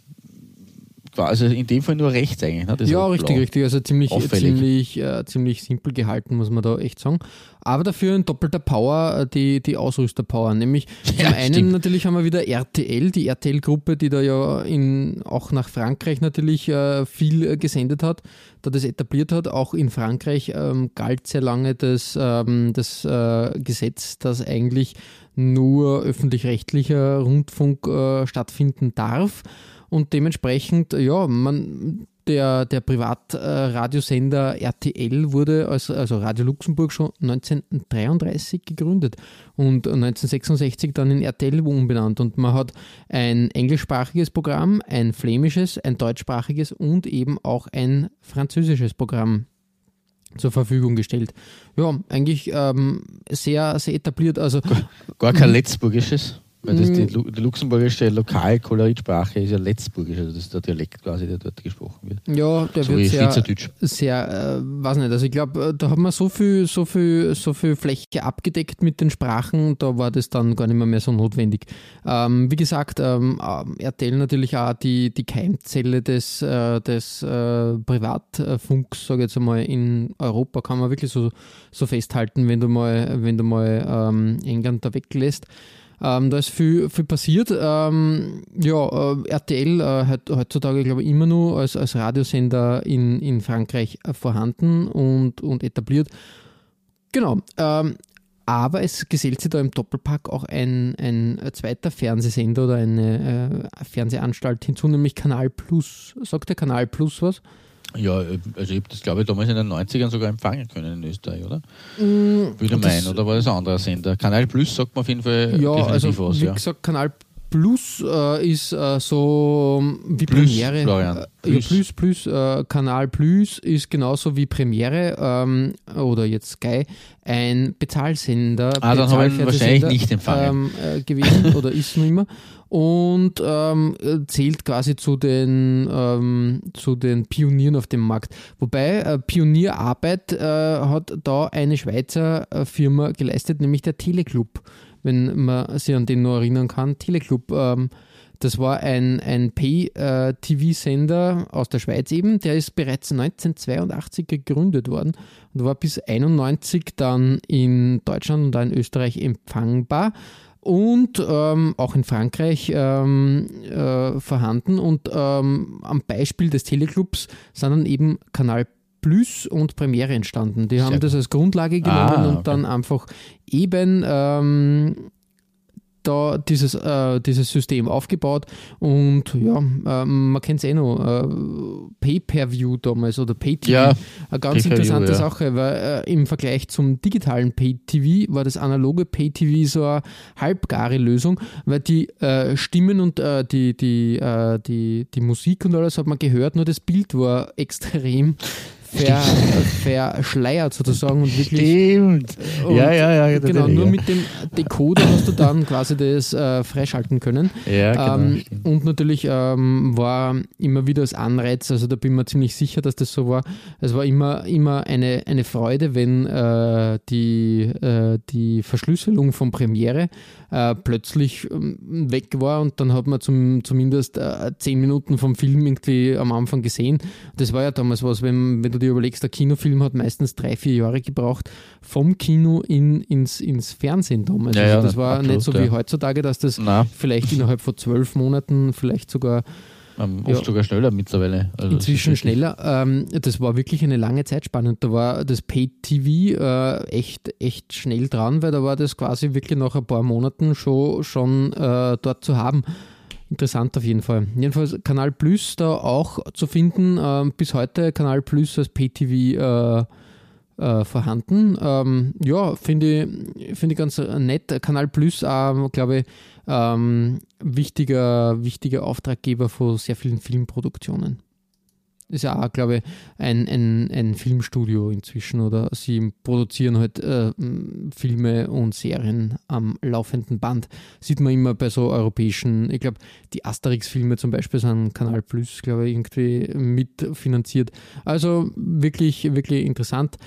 also in dem Fall nur rechts eigentlich. Ne? Das ja, richtig, richtig. Also ziemlich, Auffällig. ziemlich, äh, ziemlich simpel gehalten, muss man da echt sagen. Aber dafür ein doppelter Power, äh, die, die Ausrüster-Power. Nämlich zum Ja, einen stimmt. natürlich haben wir wieder RTL, die RTL-Gruppe, die da ja in, auch nach Frankreich natürlich äh, viel äh, gesendet hat, da das etabliert hat. Auch in Frankreich ähm, galt sehr lange das, ähm, das äh, Gesetz, dass eigentlich nur öffentlich-rechtlicher Rundfunk äh, stattfinden darf. Und dementsprechend, ja, man, der, der Privatradiosender RTL wurde, als, also Radio Luxemburg, schon 1933 gegründet und 1966 dann in RTL umbenannt. Und man hat ein englischsprachiges Programm, ein flämisches, ein deutschsprachiges und eben auch ein französisches Programm zur Verfügung gestellt. Ja, eigentlich ähm, sehr, sehr etabliert. Also Gar kein Letzburgisches. Weil das die, die luxemburgische Lokalkolorit-Sprache ist ja Letzburgisch, also das ist der Dialekt quasi, der dort gesprochen wird. Ja, der so wird sehr, sehr äh, weiß nicht, also ich glaube, äh, da hat man so viel, so viel, so viel Fläche abgedeckt mit den Sprachen, da war das dann gar nicht mehr, mehr so notwendig. Ähm, wie gesagt, ähm, äh, RTL natürlich auch die, die Keimzelle des, äh, des äh, Privatfunks, sage ich jetzt einmal, in Europa kann man wirklich so, so festhalten, wenn du mal, wenn du mal ähm, England da weglässt. Ähm, da ist viel, viel passiert. Ähm, ja, äh, RTL äh, hat heutzutage, glaube ich, immer nur als, als Radiosender in, in Frankreich äh, vorhanden und, und etabliert. Genau. Ähm, aber es gesellt sich da im Doppelpack auch ein, ein zweiter Fernsehsender oder eine äh, Fernsehanstalt hinzu, nämlich Kanal Plus. Sagt der Kanal Plus was? Ja, also ich habe das, glaube ich, damals in den 90ern sogar empfangen können in Österreich, oder? Mm, Würde meinen, oder war das ein anderer Sender? Kanal Plus sagt man auf jeden Fall ja, also, was, Wie ja. gesagt, Kanal Plus äh, ist äh, so ähm, wie Plus, Premiere. Florian. Äh, Plus, ja, Plus, Plus äh, Kanal Plus ist genauso wie Premiere ähm, oder jetzt Sky ein Bezahlsender. Ah, dann habe ich wahrscheinlich nicht empfangen. Ähm, äh, gewesen oder ist noch immer und ähm, zählt quasi zu den, ähm, zu den Pionieren auf dem Markt. Wobei äh, Pionierarbeit äh, hat da eine Schweizer äh, Firma geleistet, nämlich der Teleclub, wenn man sich an den noch erinnern kann. Teleclub, ähm, das war ein, ein Pay-TV-Sender aus der Schweiz eben, der ist bereits 1982 gegründet worden und war bis 1991 dann in Deutschland und in Österreich empfangbar und ähm, auch in Frankreich ähm, äh, vorhanden. Und ähm, am Beispiel des Teleclubs sind dann eben Kanal Plus und Premiere entstanden. Die Sehr haben das als Grundlage genommen ah, okay. und dann einfach eben ähm, da dieses, äh, dieses System aufgebaut und ja, äh, man kennt es eh noch, äh, Pay-Per-View damals oder Pay-TV. Ja, Eine ganz interessante ja. Sache, weil äh, im Vergleich zum digitalen Pay-TV war das analoge Pay-TV so eine halbgare Lösung, weil die äh, Stimmen und äh, die, die, die, die Musik und alles hat man gehört, nur das Bild war extrem ver, verschleiert sozusagen und wirklich. Stimmt. Und ja, ja, ja. Genau, nur mit dem Decoder hast du dann quasi das äh, freischalten können. Ja, genau. Ähm, und natürlich ähm, war immer wieder das Anreiz, also da bin ich mir ziemlich sicher, dass das so war. Es war immer, immer eine, eine Freude, wenn äh, die, äh, die Verschlüsselung von Premiere äh, plötzlich ähm, weg war und dann hat man zum, zumindest äh, zehn Minuten vom Film irgendwie am Anfang gesehen. Das war ja damals was, wenn, wenn du dir überlegst, der Kinofilm hat meistens drei, vier Jahre gebraucht vom Kino in, ins, ins Fernsehen damals. Ja, also das war absolut, nicht so wie heutzutage, dass das Na. vielleicht innerhalb von zwölf Monaten, vielleicht sogar ähm, oft sogar schneller mittlerweile. Also inzwischen schneller. Ähm, das war wirklich eine lange Zeitspanne. Und da war das Pay-TV äh, echt, echt schnell dran, weil da war das quasi wirklich nach ein paar Monaten schon, schon äh, dort zu haben. Interessant auf jeden Fall. Jedenfalls Kanal Plus da auch zu finden. Äh, bis heute Kanal Plus als Pay-TV äh, äh, vorhanden. Ähm, ja, finde ich, find ich ganz nett. Kanal Plus, ähm, glaube ich, ähm, wichtiger, wichtiger Auftraggeber von sehr vielen Filmproduktionen. Ist ja auch, glaube ich, ein, ein, ein Filmstudio inzwischen oder sie produzieren halt äh, Filme und Serien am laufenden Band. Sieht man immer bei so europäischen, ich glaube, die Asterix-Filme zum Beispiel sind Kanal Plus, glaube ich, irgendwie mitfinanziert. Also wirklich, wirklich interessant.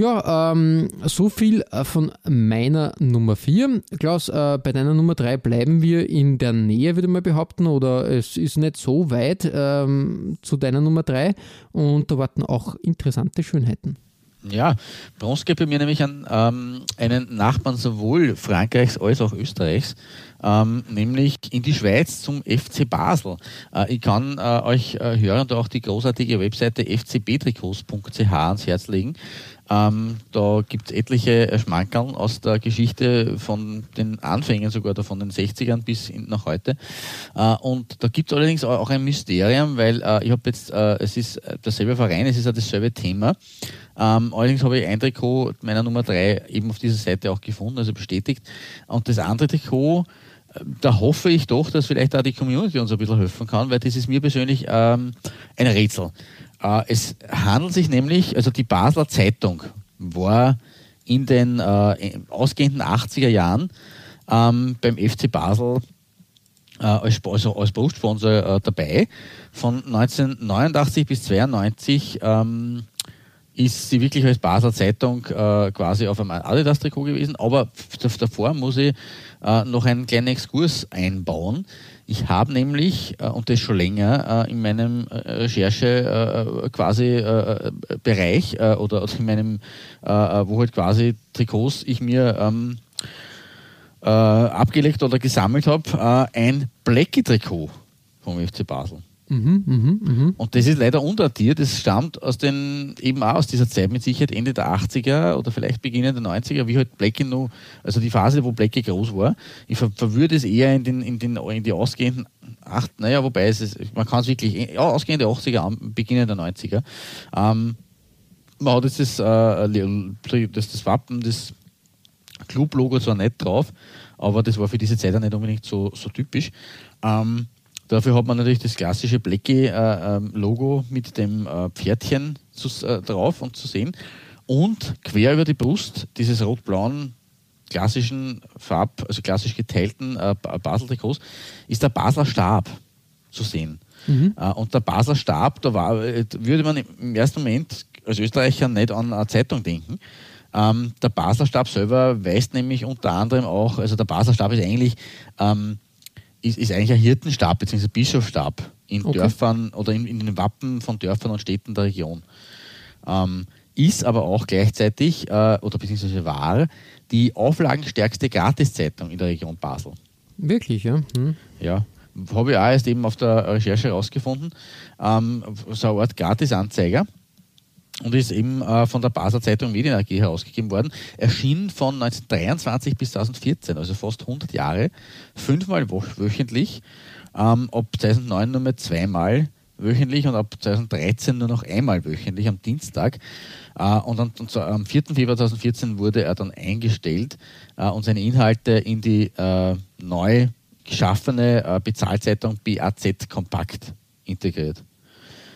Ja, ähm, so viel äh, von meiner Nummer 4. Klaus, äh, bei deiner Nummer 3 bleiben wir in der Nähe, würde ich mal behaupten, oder es ist nicht so weit ähm, zu deiner Nummer 3 und da warten auch interessante Schönheiten. Ja, Bronze geht bei mir nämlich an ähm, einen Nachbarn sowohl Frankreichs als auch Österreichs, ähm, nämlich in die Schweiz zum FC Basel. Äh, ich kann äh, euch äh, hören und auch die großartige Webseite fcbtrikots.ch ans Herz legen. Ähm, da gibt es etliche Schmankerl aus der Geschichte von den Anfängen sogar, von den 60ern bis nach heute. Äh, und da gibt es allerdings auch ein Mysterium, weil äh, ich habe jetzt, äh, es ist derselbe Verein, es ist ja dasselbe Thema. Ähm, allerdings habe ich ein Trikot meiner Nummer 3 eben auf dieser Seite auch gefunden, also bestätigt. Und das andere Trikot, äh, da hoffe ich doch, dass vielleicht auch die Community uns ein bisschen helfen kann, weil das ist mir persönlich ähm, ein Rätsel. Äh, es handelt sich nämlich, also die Basler Zeitung war in den äh, ausgehenden 80er Jahren ähm, beim FC Basel äh, als, also als Brustsponsor äh, dabei. Von 1989 bis 1992 ähm, ist sie wirklich als Basler Zeitung äh, quasi auf einem Adidas-Trikot gewesen. Aber davor muss ich äh, noch einen kleinen Exkurs einbauen. Ich habe nämlich, äh, und das schon länger, äh, in meinem äh, Recherche äh, quasi Bereich oder, in meinem, wo halt quasi Trikots ich mir ähm, abgelegt oder gesammelt habe, ein Blackie-Trikot vom FC Basel. Mhm, mh, mh. Und das ist leider undatiert. Das stammt aus den, eben auch aus dieser Zeit mit Sicherheit Ende der 80er oder vielleicht Beginn der 90er, wie halt Blackie noch, also die Phase, wo Blackie groß war. Ich ver verwürde es eher in, den, in, den, in die ausgehenden acht, naja, wobei es ist, man kann es wirklich, ja, ausgehende 80er, Beginn der 90er. Ähm, man hat jetzt das, äh, das, das Wappen des Club-Logo zwar nicht drauf, aber das war für diese Zeit auch nicht unbedingt so, so typisch. Ähm, Dafür hat man natürlich das klassische Blackie-Logo äh, ähm, mit dem äh, Pferdchen äh, drauf und zu sehen. Und quer über die Brust dieses rot-blauen klassischen Farb, also klassisch geteilten äh, Basel-Trikots, ist der Basler Stab zu sehen. Mhm. Und der Basler Stab, da war, würde man im ersten Moment als Österreicher nicht an eine Zeitung denken. Ähm, der Basler Stab selber weist nämlich unter anderem auch, also der Basler Stab ist eigentlich ähm, ist, ist eigentlich ein Hirtenstab bzw. Bischofsstab in okay. Dörfern oder in, in, den Wappen von Dörfern und Städten der Region. Ähm, ist aber auch gleichzeitig äh, oder beziehungsweise war die auflagenstärkste Gratiszeitung in der Region Basel. Wirklich, ja? Hm. Ja. Habe ich auch erst eben auf der Recherche herausgefunden. Ähm, so eine Art Gratisanzeiger und ist eben äh, von der Basler Zeitung Medien AG herausgegeben worden. Erschien von 1923 bis 2014, also fast 100 Jahre, fünfmal wöchentlich, ähm, ab 2009 nur mehr zweimal wöchentlich und ab 2013 nur noch einmal wöchentlich am Dienstag. Äh, und, dann, und so, am 4. Februar 2014 wurde er dann eingestellt äh, und seine Inhalte in die äh, neu geschaffene äh, Bezahlzeitung BAZ Kompakt integriert.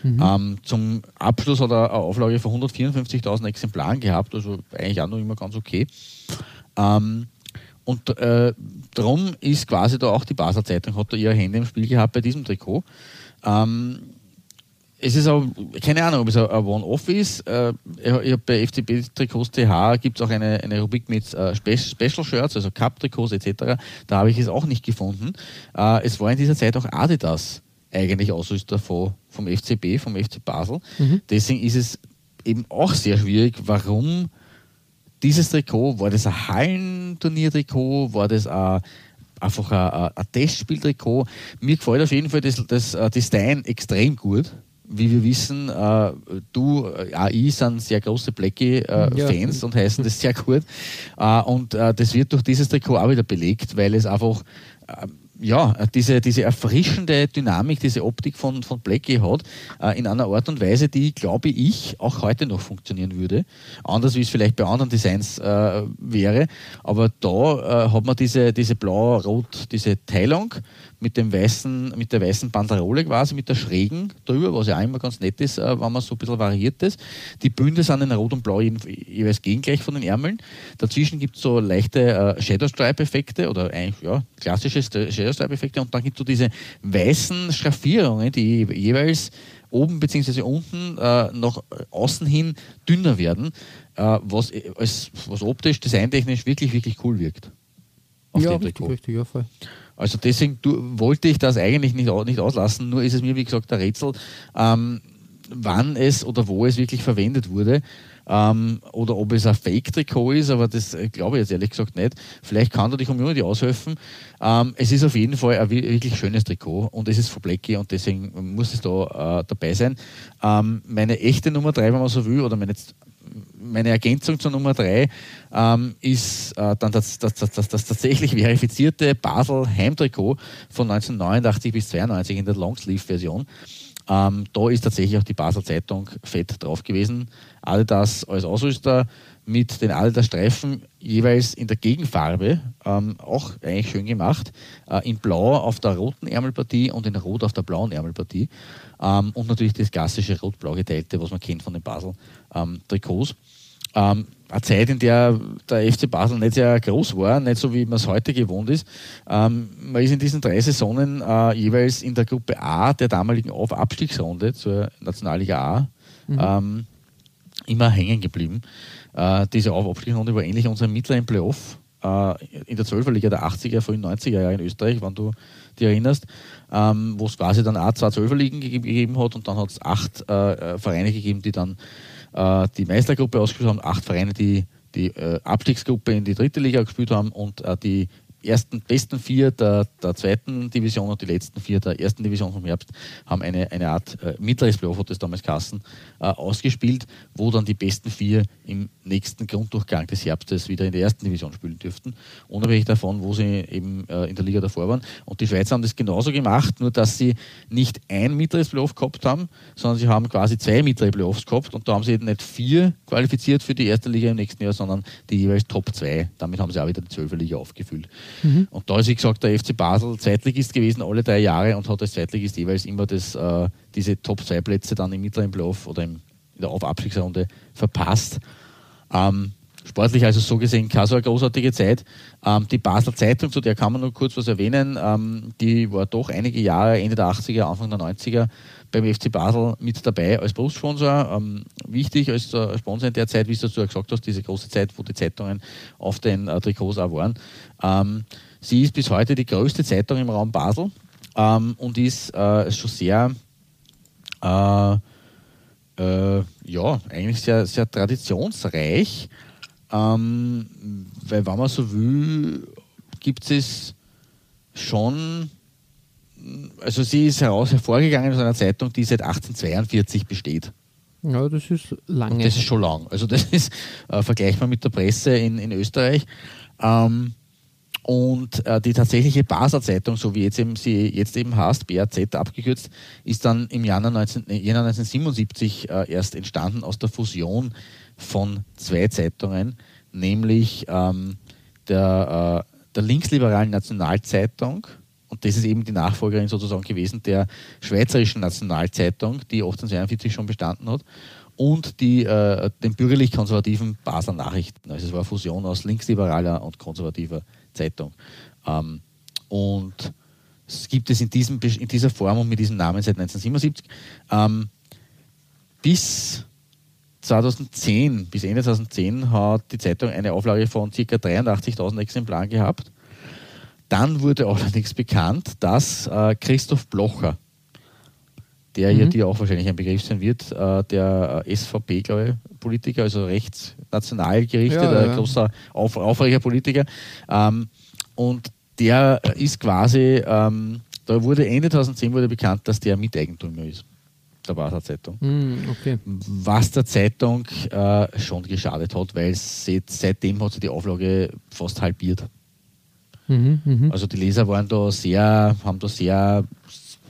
Mhm. Ähm, zum Abschluss hat er eine Auflage von 154.000 Exemplaren gehabt, also eigentlich auch noch immer ganz okay. Ähm, und äh, darum ist quasi da auch die Basler Zeitung, hat da ihre Hände im Spiel gehabt bei diesem Trikot. Ähm, es ist auch, keine Ahnung, ob es ein One-Off ist. Äh, ich habe bei FCB Trikots TH gibt es auch eine, eine Rubrik mit äh, Special Shirts, also Cup-Trikots etc. Da habe ich es auch nicht gefunden. Äh, es war in dieser Zeit auch Adidas eigentlich Ausrüster von, vom FCB, vom FC Basel. Mhm. Deswegen ist es eben auch sehr schwierig, warum dieses Trikot, war das ein Hallenturnier-Trikot, war das ein, einfach ein, ein Testspieltrikot. Mir gefällt auf jeden Fall das, das äh, Design extrem gut. Wie wir wissen, äh, du, äh, AI sind sehr große Blackie-Fans ja. und heißen das sehr gut. Äh, und äh, das wird durch dieses Trikot auch wieder belegt, weil es einfach äh, ja, diese, diese erfrischende Dynamik, diese Optik von, von Blackie hat, äh, in einer Art und Weise, die, glaube ich, auch heute noch funktionieren würde. Anders wie es vielleicht bei anderen Designs äh, wäre. Aber da äh, hat man diese, diese blau-rot, diese Teilung mit dem weißen, mit der weißen Banderole quasi, mit der schrägen drüber, was ja auch immer ganz nett ist, äh, wenn man so ein bisschen variiert ist. Die Bünde sind in Rot und Blau jeweils gegengleich von den Ärmeln. Dazwischen gibt es so leichte äh, Shadow Stripe-Effekte oder eigentlich ja, klassische Shadow Stripe-Effekte und dann gibt es so diese weißen Schraffierungen, die jeweils oben bzw. unten äh, nach außen hin dünner werden, äh, was, als, was optisch, designtechnisch wirklich, wirklich cool wirkt. Auf ja, richtig, richtig, ja, voll. Also deswegen wollte ich das eigentlich nicht, nicht auslassen, nur ist es mir, wie gesagt, ein Rätsel, ähm, wann es oder wo es wirklich verwendet wurde. Ähm, oder ob es ein Fake-Trikot ist, aber das äh, glaube ich jetzt ehrlich gesagt nicht. Vielleicht kann da die Community aushelfen. Ähm, es ist auf jeden Fall ein wirklich schönes Trikot und es ist von Blackie und deswegen muss es da äh, dabei sein. Ähm, meine echte Nummer 3, wenn man so will, oder meine meine Ergänzung zur Nummer 3 ähm, ist äh, dann das, das, das, das, tatsächlich verifizierte Basel Heimtrikot von 1989 bis 92 in der Longsleeve-Version. Ähm, da ist tatsächlich auch die Basel Zeitung fett drauf gewesen. Adidas als Ausrüster mit den Adidas-Streifen jeweils in der Gegenfarbe, ähm, auch eigentlich schön gemacht, äh, in Blau auf der roten Ärmelpartie und in Rot auf der blauen Ärmelpartie. Ähm, und natürlich das klassische rot-blau geteilte, was man kennt von den Basel-Trikots. Ähm, eine Zeit, in der der FC Basel nicht sehr groß war, nicht so wie man es heute gewohnt ist. Ähm, man ist in diesen drei Saisonen äh, jeweils in der Gruppe A der damaligen Auf-Abstiegsrunde zur Nationalliga A mhm. ähm, immer hängen geblieben. Äh, diese Auf-Abstiegsrunde war ähnlich unserem mittleren Playoff äh, in der 12er Liga der 80er, frühen 90er Jahre in Österreich, wenn du dich erinnerst, ähm, wo es quasi dann auch zwei 12er Ligen gegeben hat und dann hat es acht äh, Vereine gegeben, die dann äh, die Meistergruppe ausgespielt haben, acht Vereine, die die äh, Abstiegsgruppe in die dritte Liga gespielt haben und äh, die ersten besten vier der, der zweiten Division und die letzten vier der ersten Division vom Herbst haben eine, eine Art äh, mittleres Playoff, hat das damals Kassen, äh, ausgespielt, wo dann die besten vier im nächsten Grunddurchgang des Herbstes wieder in der ersten Division spielen dürften, unabhängig davon, wo sie eben äh, in der Liga davor waren. Und die Schweizer haben das genauso gemacht, nur dass sie nicht ein mittleres Playoff gehabt haben, sondern sie haben quasi zwei mittlere Playoffs gehabt und da haben sie eben nicht vier qualifiziert für die erste Liga im nächsten Jahr, sondern die jeweils Top 2. Damit haben sie auch wieder die 12 Liga aufgefüllt. Mhm. Und da ist, wie gesagt, der FC Basel Zweitligist gewesen alle drei Jahre und hat als Zweitligist jeweils immer das, äh, diese Top-2-Plätze dann im mittleren Playoff oder im, in der Auf-Abstiegsrunde verpasst. Ähm, sportlich also so gesehen keine so eine großartige Zeit. Ähm, die Basler Zeitung, zu der kann man nur kurz was erwähnen, ähm, die war doch einige Jahre, Ende der 80er, Anfang der 90er beim FC Basel mit dabei als Brustsponsor. Ähm, wichtig als äh, Sponsor in der Zeit, wie du ja gesagt hast, diese große Zeit, wo die Zeitungen auf den äh, Trikots auch waren. Ähm, sie ist bis heute die größte Zeitung im Raum Basel ähm, und ist äh, schon sehr äh, äh, ja, eigentlich sehr, sehr traditionsreich. Ähm, weil, wenn man so will, gibt es schon also sie ist heraus hervorgegangen aus einer Zeitung, die seit 1842 besteht. Ja, das ist lange. Und das ist schon lang. Also das ist äh, vergleichbar mit der Presse in, in Österreich. Ähm, und äh, die tatsächliche Basler Zeitung, so wie jetzt eben sie jetzt eben heißt, BAZ abgekürzt, ist dann im Januar, 19, Januar 1977 äh, erst entstanden aus der Fusion von zwei Zeitungen, nämlich ähm, der, äh, der linksliberalen Nationalzeitung und das ist eben die Nachfolgerin sozusagen gewesen der Schweizerischen Nationalzeitung, die 1842 schon bestanden hat, und die, äh, den bürgerlich-konservativen Basler Nachrichten. Also es war eine Fusion aus linksliberaler und konservativer Zeitung. Ähm, und es gibt es in, diesem, in dieser Form und mit diesem Namen seit 1977. Ähm, bis 2010, bis Ende 2010 hat die Zeitung eine Auflage von ca. 83.000 Exemplaren gehabt. Dann wurde allerdings bekannt, dass äh, Christoph Blocher, der mhm. ja dir auch wahrscheinlich ein Begriff sein wird, äh, der äh, SVP, glaube ich, Politiker, also rechtsnational gerichtet, ja, ein ja. großer, auf, aufreicher Politiker. Ähm, und der ist quasi, ähm, da wurde Ende 2010 wurde bekannt, dass der Miteigentümer ist der Basler Zeitung. Mm, okay. Was der Zeitung äh, schon geschadet hat, weil seit, seitdem hat sie die Auflage fast halbiert. Mhm, mh. Also die Leser waren da sehr, haben da sehr,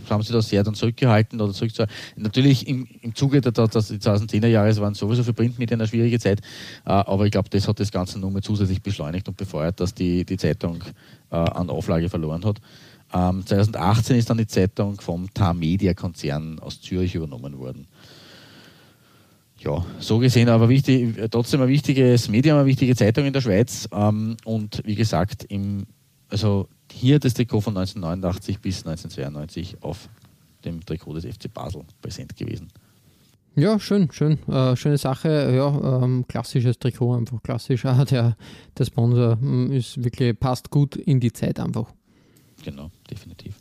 haben sie da sehr dann zurückgehalten oder zurückzuhalten. Natürlich im, im Zuge der, der, der 2010er Jahre waren sowieso für Printmedien eine schwierige Zeit, äh, aber ich glaube, das hat das Ganze nur mal zusätzlich beschleunigt und befeuert, dass die, die Zeitung äh, an Auflage verloren hat. Ähm, 2018 ist dann die Zeitung vom TAR Media Konzern aus Zürich übernommen worden ja, so gesehen aber wichtig, trotzdem ein wichtiges Medium, eine wichtige Zeitung in der Schweiz. Ähm, und wie gesagt, im also hier das Trikot von 1989 bis 1992 auf dem Trikot des FC Basel präsent gewesen. Ja, schön, schön. Äh, schöne Sache. Ja, ähm, klassisches Trikot, einfach klassisch. Ah, der, der Sponsor mm, ist wirklich, passt gut in die Zeit einfach. Genau, definitiv.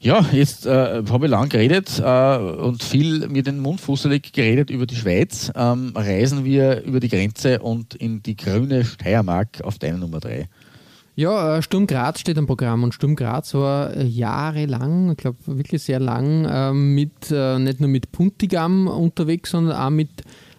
Ja, jetzt äh, habe ich lang geredet äh, und viel mir den Mund fusselig geredet über die Schweiz. Ähm, reisen wir über die Grenze und in die grüne Steiermark auf deine Nummer 3. Ja, äh, Sturm Graz steht am Programm und Sturm Graz war äh, jahrelang, ich glaube wirklich sehr lang, ähm, mit äh, nicht nur mit Puntigam unterwegs, sondern auch mit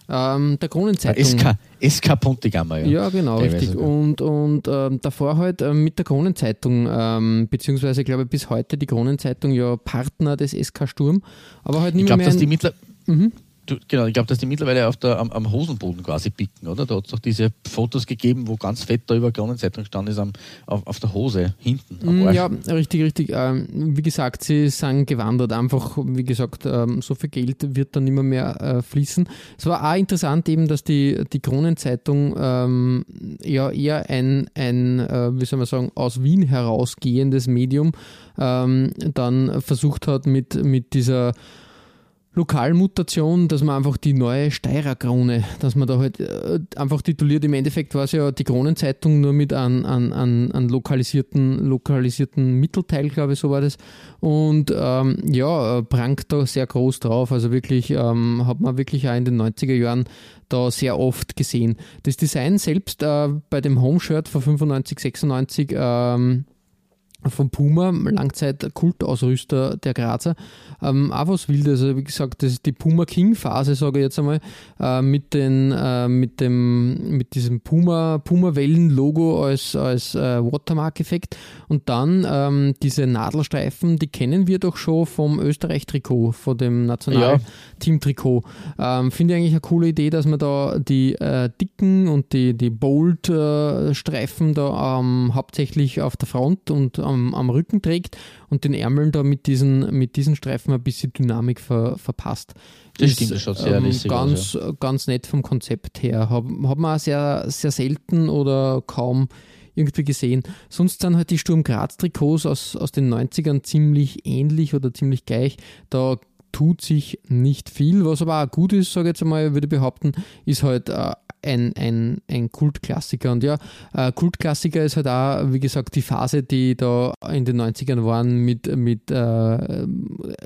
ähm, der Kronenzeitung. SK, SK Puntigammer, ja. Ja, genau, richtig. Und, und ähm, davor halt ähm, mit der Kronenzeitung, ähm, beziehungsweise glaube ich bis heute die Kronenzeitung ja Partner des SK Sturm, aber halt nicht ich glaub, mehr. Dass die mittler mhm Du, genau, ich glaube, dass die mittlerweile auf der, am, am Hosenboden quasi picken, oder? Da hat es doch diese Fotos gegeben, wo ganz fett da über Kronenzeitung stand ist, am, auf, auf der Hose hinten. Mm, ja, richtig, richtig. Ähm, wie gesagt, sie sind gewandert. Einfach, wie gesagt, ähm, so viel Geld wird dann immer mehr äh, fließen. Es war auch interessant eben, dass die, die Kronenzeitung ähm, ja eher ein, ein äh, wie soll man sagen, aus Wien herausgehendes Medium ähm, dann versucht hat, mit, mit dieser Lokalmutation, dass man einfach die neue Steirer Krone, dass man da halt äh, einfach tituliert. Im Endeffekt war es ja die Kronenzeitung nur mit einem an, an, an lokalisierten, lokalisierten Mittelteil, glaube ich, so war das. Und ähm, ja, prangt da sehr groß drauf. Also wirklich, ähm, hat man wirklich auch in den 90er Jahren da sehr oft gesehen. Das Design selbst äh, bei dem Home-Shirt von 95, 96 ähm, von Puma, Langzeit-Kultausrüster der Grazer. Ähm, auch was Wildes, also wie gesagt, das ist die Puma King-Phase, sage ich jetzt einmal, äh, mit, den, äh, mit, dem, mit diesem Puma, Puma-Wellen-Logo als, als äh, Watermark-Effekt. Und dann ähm, diese Nadelstreifen, die kennen wir doch schon vom Österreich-Trikot, von dem Nationalteam-Trikot. Ähm, Finde ich eigentlich eine coole Idee, dass man da die äh, dicken und die, die Bold-Streifen da ähm, hauptsächlich auf der Front und am, am Rücken trägt und den Ärmeln da mit diesen, mit diesen Streifen ein bisschen Dynamik ver, verpasst. Das ist, stimmt, das schaut sehr ähm, ganz, aus, ja. ganz nett vom Konzept her. Haben hab man auch sehr, sehr selten oder kaum irgendwie gesehen. Sonst sind halt die Sturm Graz Trikots aus, aus den 90ern ziemlich ähnlich oder ziemlich gleich. Da tut sich nicht viel, was aber auch gut ist, sage ich jetzt einmal, würde behaupten, ist halt äh, ein, ein, ein Kultklassiker. Und ja, äh, Kultklassiker ist halt auch, wie gesagt, die Phase, die da in den 90ern waren mit, mit äh,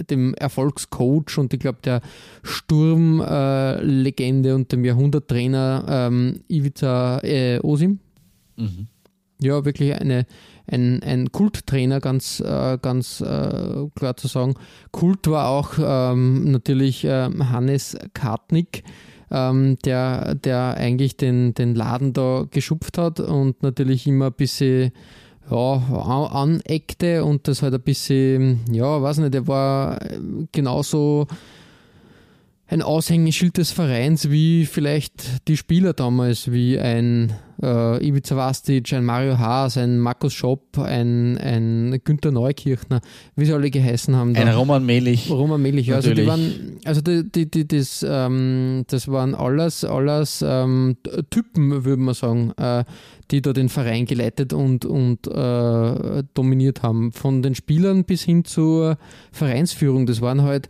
dem Erfolgscoach und ich glaube der Sturmlegende äh, und dem Jahrhunderttrainer ähm, Ivica äh, Osim. Mhm. Ja, wirklich eine, ein, ein Kulttrainer, ganz, äh, ganz äh, klar zu sagen. Kult war auch ähm, natürlich äh, Hannes Kartnick, ähm, der, der eigentlich den, den Laden da geschupft hat und natürlich immer ein bisschen ja, aneckte und das halt ein bisschen, ja, weiß nicht, der war genauso ein Aushängeschild des Vereins wie vielleicht die Spieler damals, wie ein äh, Ivica Vastic, ein Mario Haas, ein Markus Schopp, ein, ein Günther Neukirchner, wie sie alle geheißen haben. Ein Roman Melich. Roman Melich, also die waren, also die, die, die, das, ähm, das waren alles, alles ähm, Typen, würde man sagen, äh, die da den Verein geleitet und, und äh, dominiert haben. Von den Spielern bis hin zur Vereinsführung. Das waren halt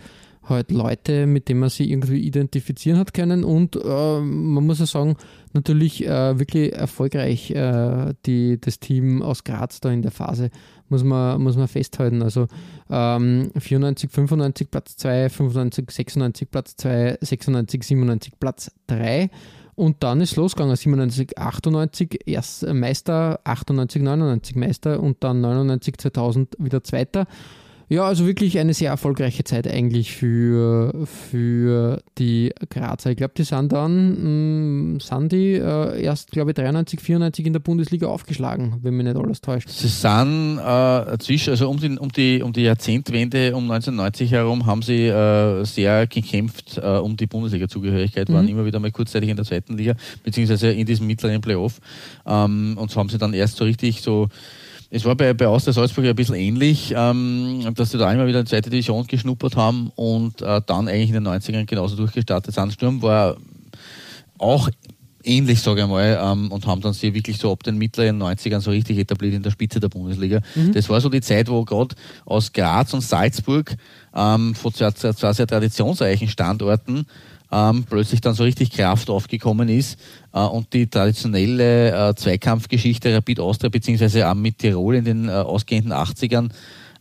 halt Leute, mit denen man sich irgendwie identifizieren hat können und äh, man muss ja sagen, natürlich äh, wirklich erfolgreich äh, die, das Team aus Graz da in der Phase, muss man, muss man festhalten. Also ähm, 94, 95 Platz 2, 95, 96 Platz 2, 96, 97 Platz 3 und dann ist losgegangen, 97, 98 erst Meister, 98, 99 Meister und dann 99, 2000 wieder Zweiter. Ja, also wirklich eine sehr erfolgreiche Zeit eigentlich für, für die Grazer. Ich glaube, die sind dann, mh, mm, sind die äh, erst, glaube ich, 93, 94 in der Bundesliga aufgeschlagen, wenn mich nicht alles täuscht. Sie sind äh, zwischen, also um die, um, die, um die Jahrzehntwende um 1990 herum haben sie äh, sehr gekämpft äh, um die Bundesliga-Zugehörigkeit, waren mhm. immer wieder mal kurzzeitig in der zweiten Liga, beziehungsweise in diesem mittleren Playoff. Ähm, und so haben sie dann erst so richtig so es war bei, bei Austria Salzburg ein bisschen ähnlich, ähm, dass sie da immer wieder in die zweite Division geschnuppert haben und äh, dann eigentlich in den 90ern genauso durchgestartet sind. Sturm war auch ähnlich, sage ich mal, ähm, und haben dann sie wirklich so ab den mittleren 90ern so richtig etabliert in der Spitze der Bundesliga. Mhm. Das war so die Zeit, wo gerade aus Graz und Salzburg ähm, von zwei, zwei sehr traditionsreichen Standorten ähm, plötzlich dann so richtig Kraft aufgekommen ist äh, und die traditionelle äh, Zweikampfgeschichte Rapid Austria beziehungsweise auch mit Tirol in den äh, ausgehenden 80ern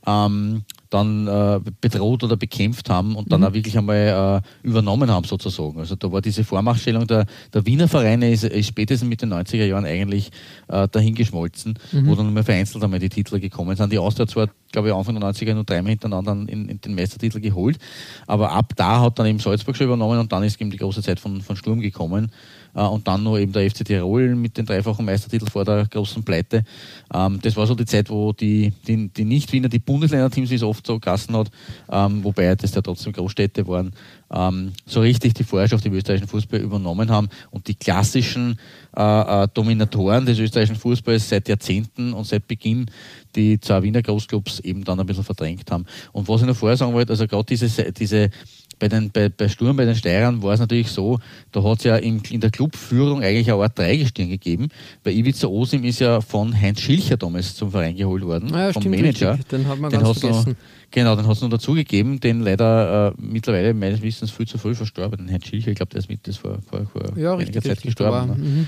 ähm, dann äh, bedroht oder bekämpft haben und dann mhm. auch wirklich einmal äh, übernommen haben sozusagen. Also da war diese Vormachtstellung der, der Wiener Vereine ist, ist spätestens mit den 90er Jahren eigentlich äh, dahingeschmolzen, mhm. wo dann nur vereinzelt einmal die Titel gekommen sind. Die Austria zwar glaube ich, Anfang der 90er nur dreimal hintereinander in, in, den Meistertitel geholt. Aber ab da hat dann eben Salzburg schon übernommen und dann ist eben die große Zeit von, von Sturm gekommen. Äh, und dann nur eben der FC Tirol mit den dreifachen Meistertiteln vor der großen Pleite. Ähm, das war so die Zeit, wo die, die, die Nicht-Wiener, die Bundesländerteams, wie es oft so gassen hat, ähm, wobei das ja trotzdem Großstädte waren, ähm, so richtig die Vorherrschaft im österreichischen Fußball übernommen haben und die klassischen äh, äh, Dominatoren des österreichischen Fußballs seit Jahrzehnten und seit Beginn die zwei Wiener Großclubs eben dann ein bisschen verdrängt haben. Und was ich noch vorher sagen wollte, also gerade diese, diese bei, den, bei, bei Sturm, bei den Steirern war es natürlich so, da hat es ja in, in der Clubführung eigentlich eine Art Dreigestirn gegeben. Bei Ivica Osim ist ja von Heinz Schilcher damals zum Verein geholt worden, ah ja, vom stimmt, Manager. Richtig. Den hat man den ganz vergessen. Noch, genau, den hat es noch dazugegeben, den leider äh, mittlerweile meines Wissens viel zu früh verstorben, den Heinz Schilcher, ich glaube, der ist mit das vor, vor, vor ja, einiger Zeit richtig, gestorben.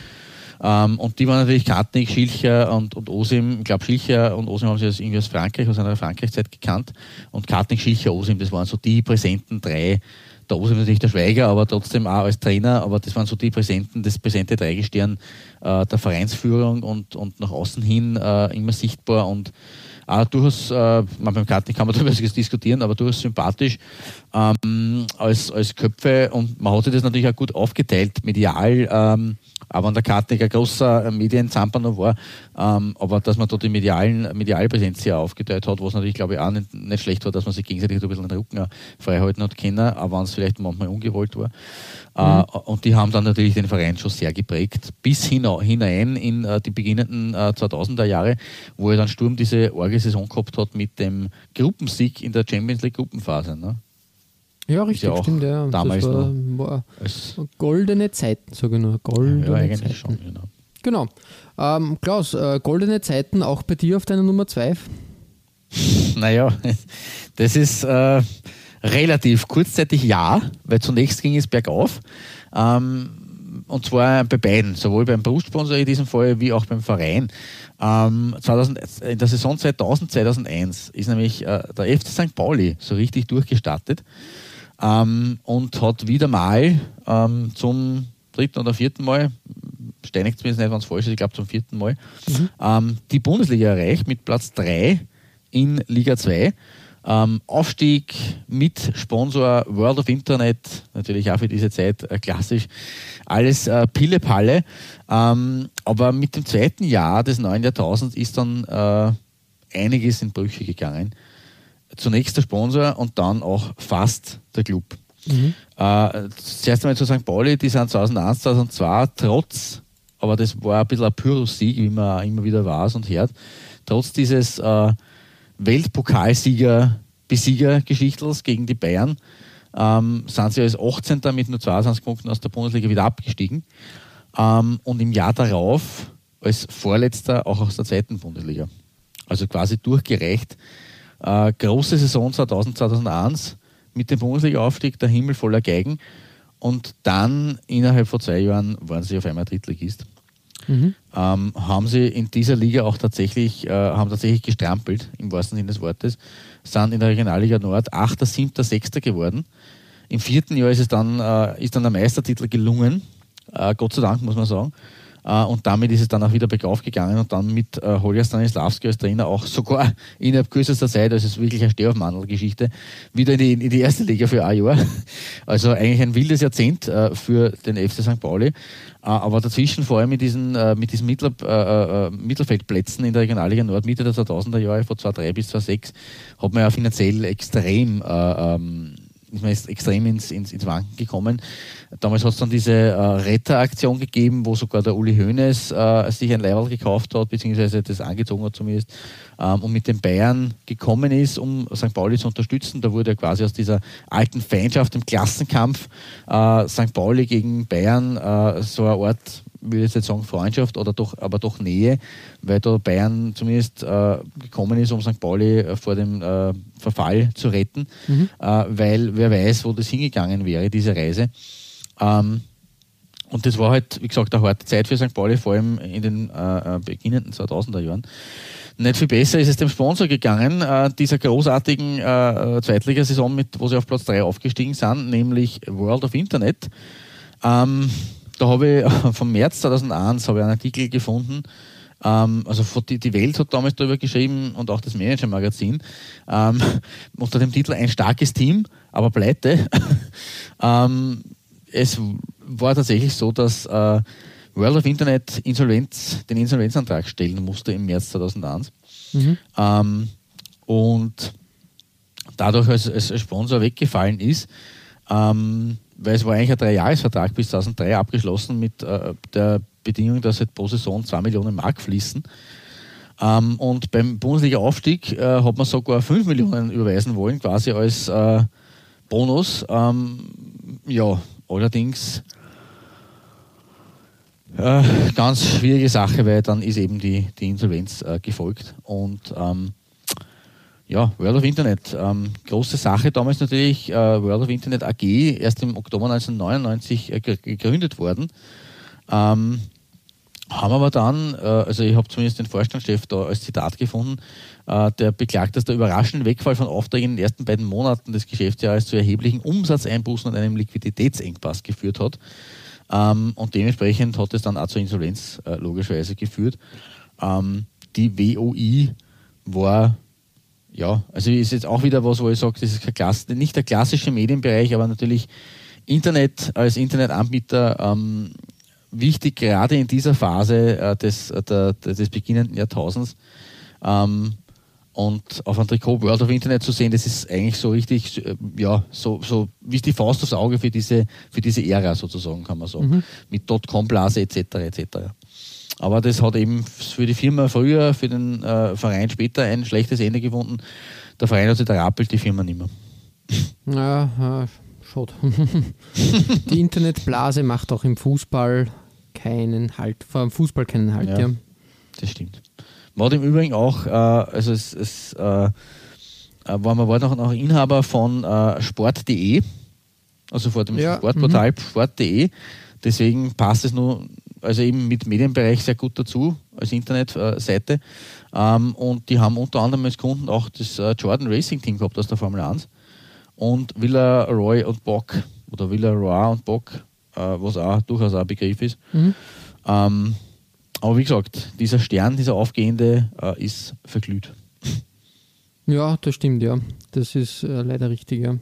Ähm, und die waren natürlich Kartnick, Schilcher und, und Osim. Ich glaube, Schilcher und Osim haben sie irgendwie aus Frankreich, aus einer Frankreichzeit gekannt. Und Kartnick, Schilcher, Osim, das waren so die präsenten drei. Der Osim natürlich der Schweiger, aber trotzdem auch als Trainer. Aber das waren so die präsenten, das präsente Dreigestirn äh, der Vereinsführung und, und nach außen hin äh, immer sichtbar und auch durchaus, äh, beim Kartnick kann man darüber diskutieren, aber durchaus sympathisch ähm, als, als Köpfe und man hatte das natürlich auch gut aufgeteilt, medial. Ähm, aber an der Karte ein großer Medienzamper noch war, ähm, aber dass man dort die medialen, Medialpräsenz sehr aufgeteilt hat, was natürlich, glaube ich, auch nicht, nicht, schlecht war, dass man sich gegenseitig ein bisschen den Rücken freihalten hat können, auch wenn es vielleicht manchmal ungewollt war. Äh, mhm. Äh, und die haben dann natürlich den Verein schon sehr geprägt, bis hinein in äh, die beginnenden äh, 2000er Jahre, wo er dann Sturm diese Orgelsaison gehabt hat mit dem Gruppensieg in der Champions League Gruppenphase. Ne? Ja, richtig, ja stimmt, ja. Damals das war, war goldene Zeiten, sage ich nur. Goldene ja, eigentlich Zeiten. schon, genau. Genau. Ähm, Klaus, äh, goldene Zeiten auch bei dir auf deiner Nummer 2? Naja, das ist äh, relativ kurzzeitig ja, weil zunächst ging es bergauf. Ähm, und zwar bei beiden, sowohl beim Berufssponsor in diesem Fall wie auch beim Verein. Ähm, 2000, in der Saison 2000, 2001 ist nämlich äh, der FC St. Pauli so richtig durchgestartet ähm, und hat wieder mal ähm, zum dritten oder vierten Mal, steinigt zumindest nicht, wenn es falsch ist, ich glaube zum vierten Mal, mhm. ähm, die Bundesliga erreicht mit Platz 3 in Liga 2. Ähm, Aufstieg mit Sponsor World of Internet, natürlich auch für diese Zeit äh, klassisch, alles äh, Pille-Palle. Ähm, aber mit dem zweiten Jahr des neuen Jahrtausends ist dann äh, einiges in Brüche gegangen zunächst der Sponsor und dann auch fast der Club. Mhm. Äh, zuerst einmal zu St. Pauli, die sind 2001, 2002 trotz, aber das war ein bisschen ein Pyrrhus-Sieg, wie man immer wieder weiß und hört, trotz dieses äh, Weltpokalsieger-Besieger-Geschichtels gegen die Bayern, ähm, sind sie als 18. mit nur 22 Punkten aus der Bundesliga wieder abgestiegen ähm, und im Jahr darauf als Vorletzter auch aus der zweiten Bundesliga. Also quasi durchgereicht äh, große Saison 2000, 2001 mit dem Bundesliga-Aufstieg, der Himmel voller Geigen. Und dann innerhalb von zwei Jahren waren sie auf einmal Drittligist. Mhm. Ähm, haben sie in dieser Liga auch tatsächlich, äh, haben tatsächlich gestrampelt, im wahrsten Sinne des Wortes, sind in der Regionalliga Nord 8., 7., 6. geworden. Im vierten Jahr ist es dann, äh, ist dann der Meistertitel gelungen, äh, Gott sei Dank, muss man sagen. Äh, und damit ist es dann auch wieder bergauf gegangen und dann mit äh, Holger Stanislavski als Trainer auch sogar innerhalb kürzester Zeit, also es ist wirklich eine Stehaufmandel-Geschichte, wieder in die, in die erste Liga für ein Jahr. Also eigentlich ein wildes Jahrzehnt äh, für den FC St. Pauli. Äh, aber dazwischen, vor allem mit diesen, äh, mit diesen Mittel, äh, Mittelfeldplätzen in der Regionalliga Nord Mitte der 2000er Jahre, von 2003 bis 2006, hat man ja finanziell extrem ähm, ist man extrem ins, ins, ins Wanken gekommen. Damals hat es dann diese äh, Retteraktion gegeben, wo sogar der Uli Hoeneß äh, sich ein Level gekauft hat, beziehungsweise das angezogen hat zumindest, ähm, und mit den Bayern gekommen ist, um St. Pauli zu unterstützen. Da wurde quasi aus dieser alten Feindschaft im Klassenkampf äh, St. Pauli gegen Bayern äh, so eine Art will jetzt nicht sagen Freundschaft oder doch, aber doch Nähe, weil da Bayern zumindest äh, gekommen ist, um St. Pauli äh, vor dem äh, Verfall zu retten, mhm. Äh, weil wer weiß, wo das hingegangen wäre, diese Reise. Ähm, und das war halt, wie gesagt, eine harte Zeit für St. Pauli, vor allem in den äh, beginnenden 2000er Jahren. Nicht viel besser ist es dem Sponsor gegangen, dieser großartigen äh, Zweitligasaison, mit, wo sie auf Platz 3 aufgestiegen sind, nämlich World of Internet. Ähm, da habe ich vom März 2001 habe ich einen Artikel gefunden Ähm, also die, die Welt hat damals darüber geschrieben und auch das Manager-Magazin ähm, unter dem Titel Ein starkes Team, aber pleite. ähm, es war tatsächlich so, dass äh, World of Internet Insolvenz, den Insolvenzantrag stellen musste im März 2001. Mhm. Ähm, und dadurch als, als Sponsor weggefallen ist, ähm, weil es war eigentlich ein Dreijahresvertrag bis 2003 abgeschlossen mit äh, der Bedingung, dass halt pro Saison 2 Millionen Mark fließen. Ähm, und beim Bundesliga-Aufstieg äh, hat man sogar 5 Millionen überweisen wollen, quasi als äh, Bonus. Ähm, ja, allerdings äh, ganz schwierige Sache, weil dann ist eben die, die Insolvenz äh, gefolgt. Und ähm, ja, World of Internet, ähm, große Sache damals natürlich, äh, World of Internet AG, erst im Oktober 1999 äh, gegründet worden. Ähm, haben aber dann, äh, also ich habe zumindest den Vorstandschef da als Zitat gefunden, äh, der beklagt, dass der überraschende Wegfall von Aufträgen in den ersten beiden Monaten des Geschäftsjahres zu erheblichen Umsatzeinbußen und einem Liquiditätsengpass geführt hat. Ähm, und dementsprechend hat es dann auch zur Insolvenz äh, logischerweise geführt. Ähm, die WOI war ja, also ist jetzt auch wieder was, wo ich sage, das ist Klasse, nicht der klassische Medienbereich, aber natürlich Internet als Internetanbieter ähm, wichtig, gerade in dieser Phase äh, des, äh, der, des beginnenden Jahrtausends. Ähm, und auf ein Trikot World of Internet zu sehen, das ist eigentlich so richtig, äh, ja, so, so wie die Faust aufs Auge für diese, für diese Ära sozusagen, kann man sagen. Mhm. Mit Dotcom-Blase etc. etc. Aber das hat eben für die Firma früher, für den äh, Verein später ein schlechtes Ende gefunden. Der Verein hat sich da rappelt, die Firma nicht mehr. Ja, ja schade. die Internetblase macht auch im Fußball keinen Halt, vor allem Fußball keinen Halt, ja. ja. Das stimmt. War im Übrigen auch, äh, also es, es äh, äh war, man war noch, noch Inhaber von äh, Sport.de, also vor dem ja. Sportportal mhm. Sport.de. Deswegen passt es nur also eben mit Medienbereich sehr gut dazu als Internetseite. Ähm, und die haben unter anderem als Kunden auch das äh, Jordan Racing Team gehabt aus der Formel 1 und Villa Roy und Bock oder Villa Roy und Bock, äh, was auch durchaus ein Begriff ist. Mhm. Ähm, aber wie gesagt, dieser Stern, dieser aufgehende, äh, ist verglüht. Ja, das stimmt, ja. Das ist äh, leider richtig, ja.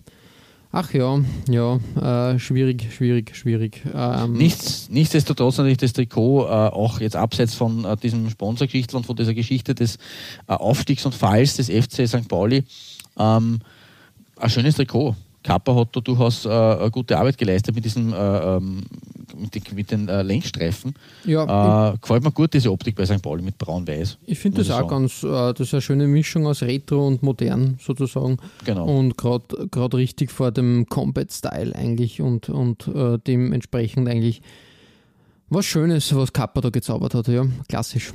Ach ja, ja, äh, schwierig, schwierig, schwierig. Ähm Nichts, nichtsdestotrotz natürlich das Trikot, äh, auch jetzt abseits von äh, diesem Sponsorgeschichte und von dieser Geschichte des äh, Aufstiegs und Falls des FC St. Pauli, ähm, ein schönes Trikot. Kappa hat da durchaus äh, gute Arbeit geleistet mit diesem äh, ähm, mit, den, mit den äh, Lenkstreifen. Ja, äh, gefällt mir gut diese Optik bei St. Pauli mit braun-weiß. Ich finde das auch ganz, äh, das ist eine schöne Mischung aus Retro und modern sozusagen. Genau. Und gerade richtig vor dem Combat-Style eigentlich und, und äh, dementsprechend eigentlich was Schönes, was Kappa da gezaubert hat. Ja, klassisch.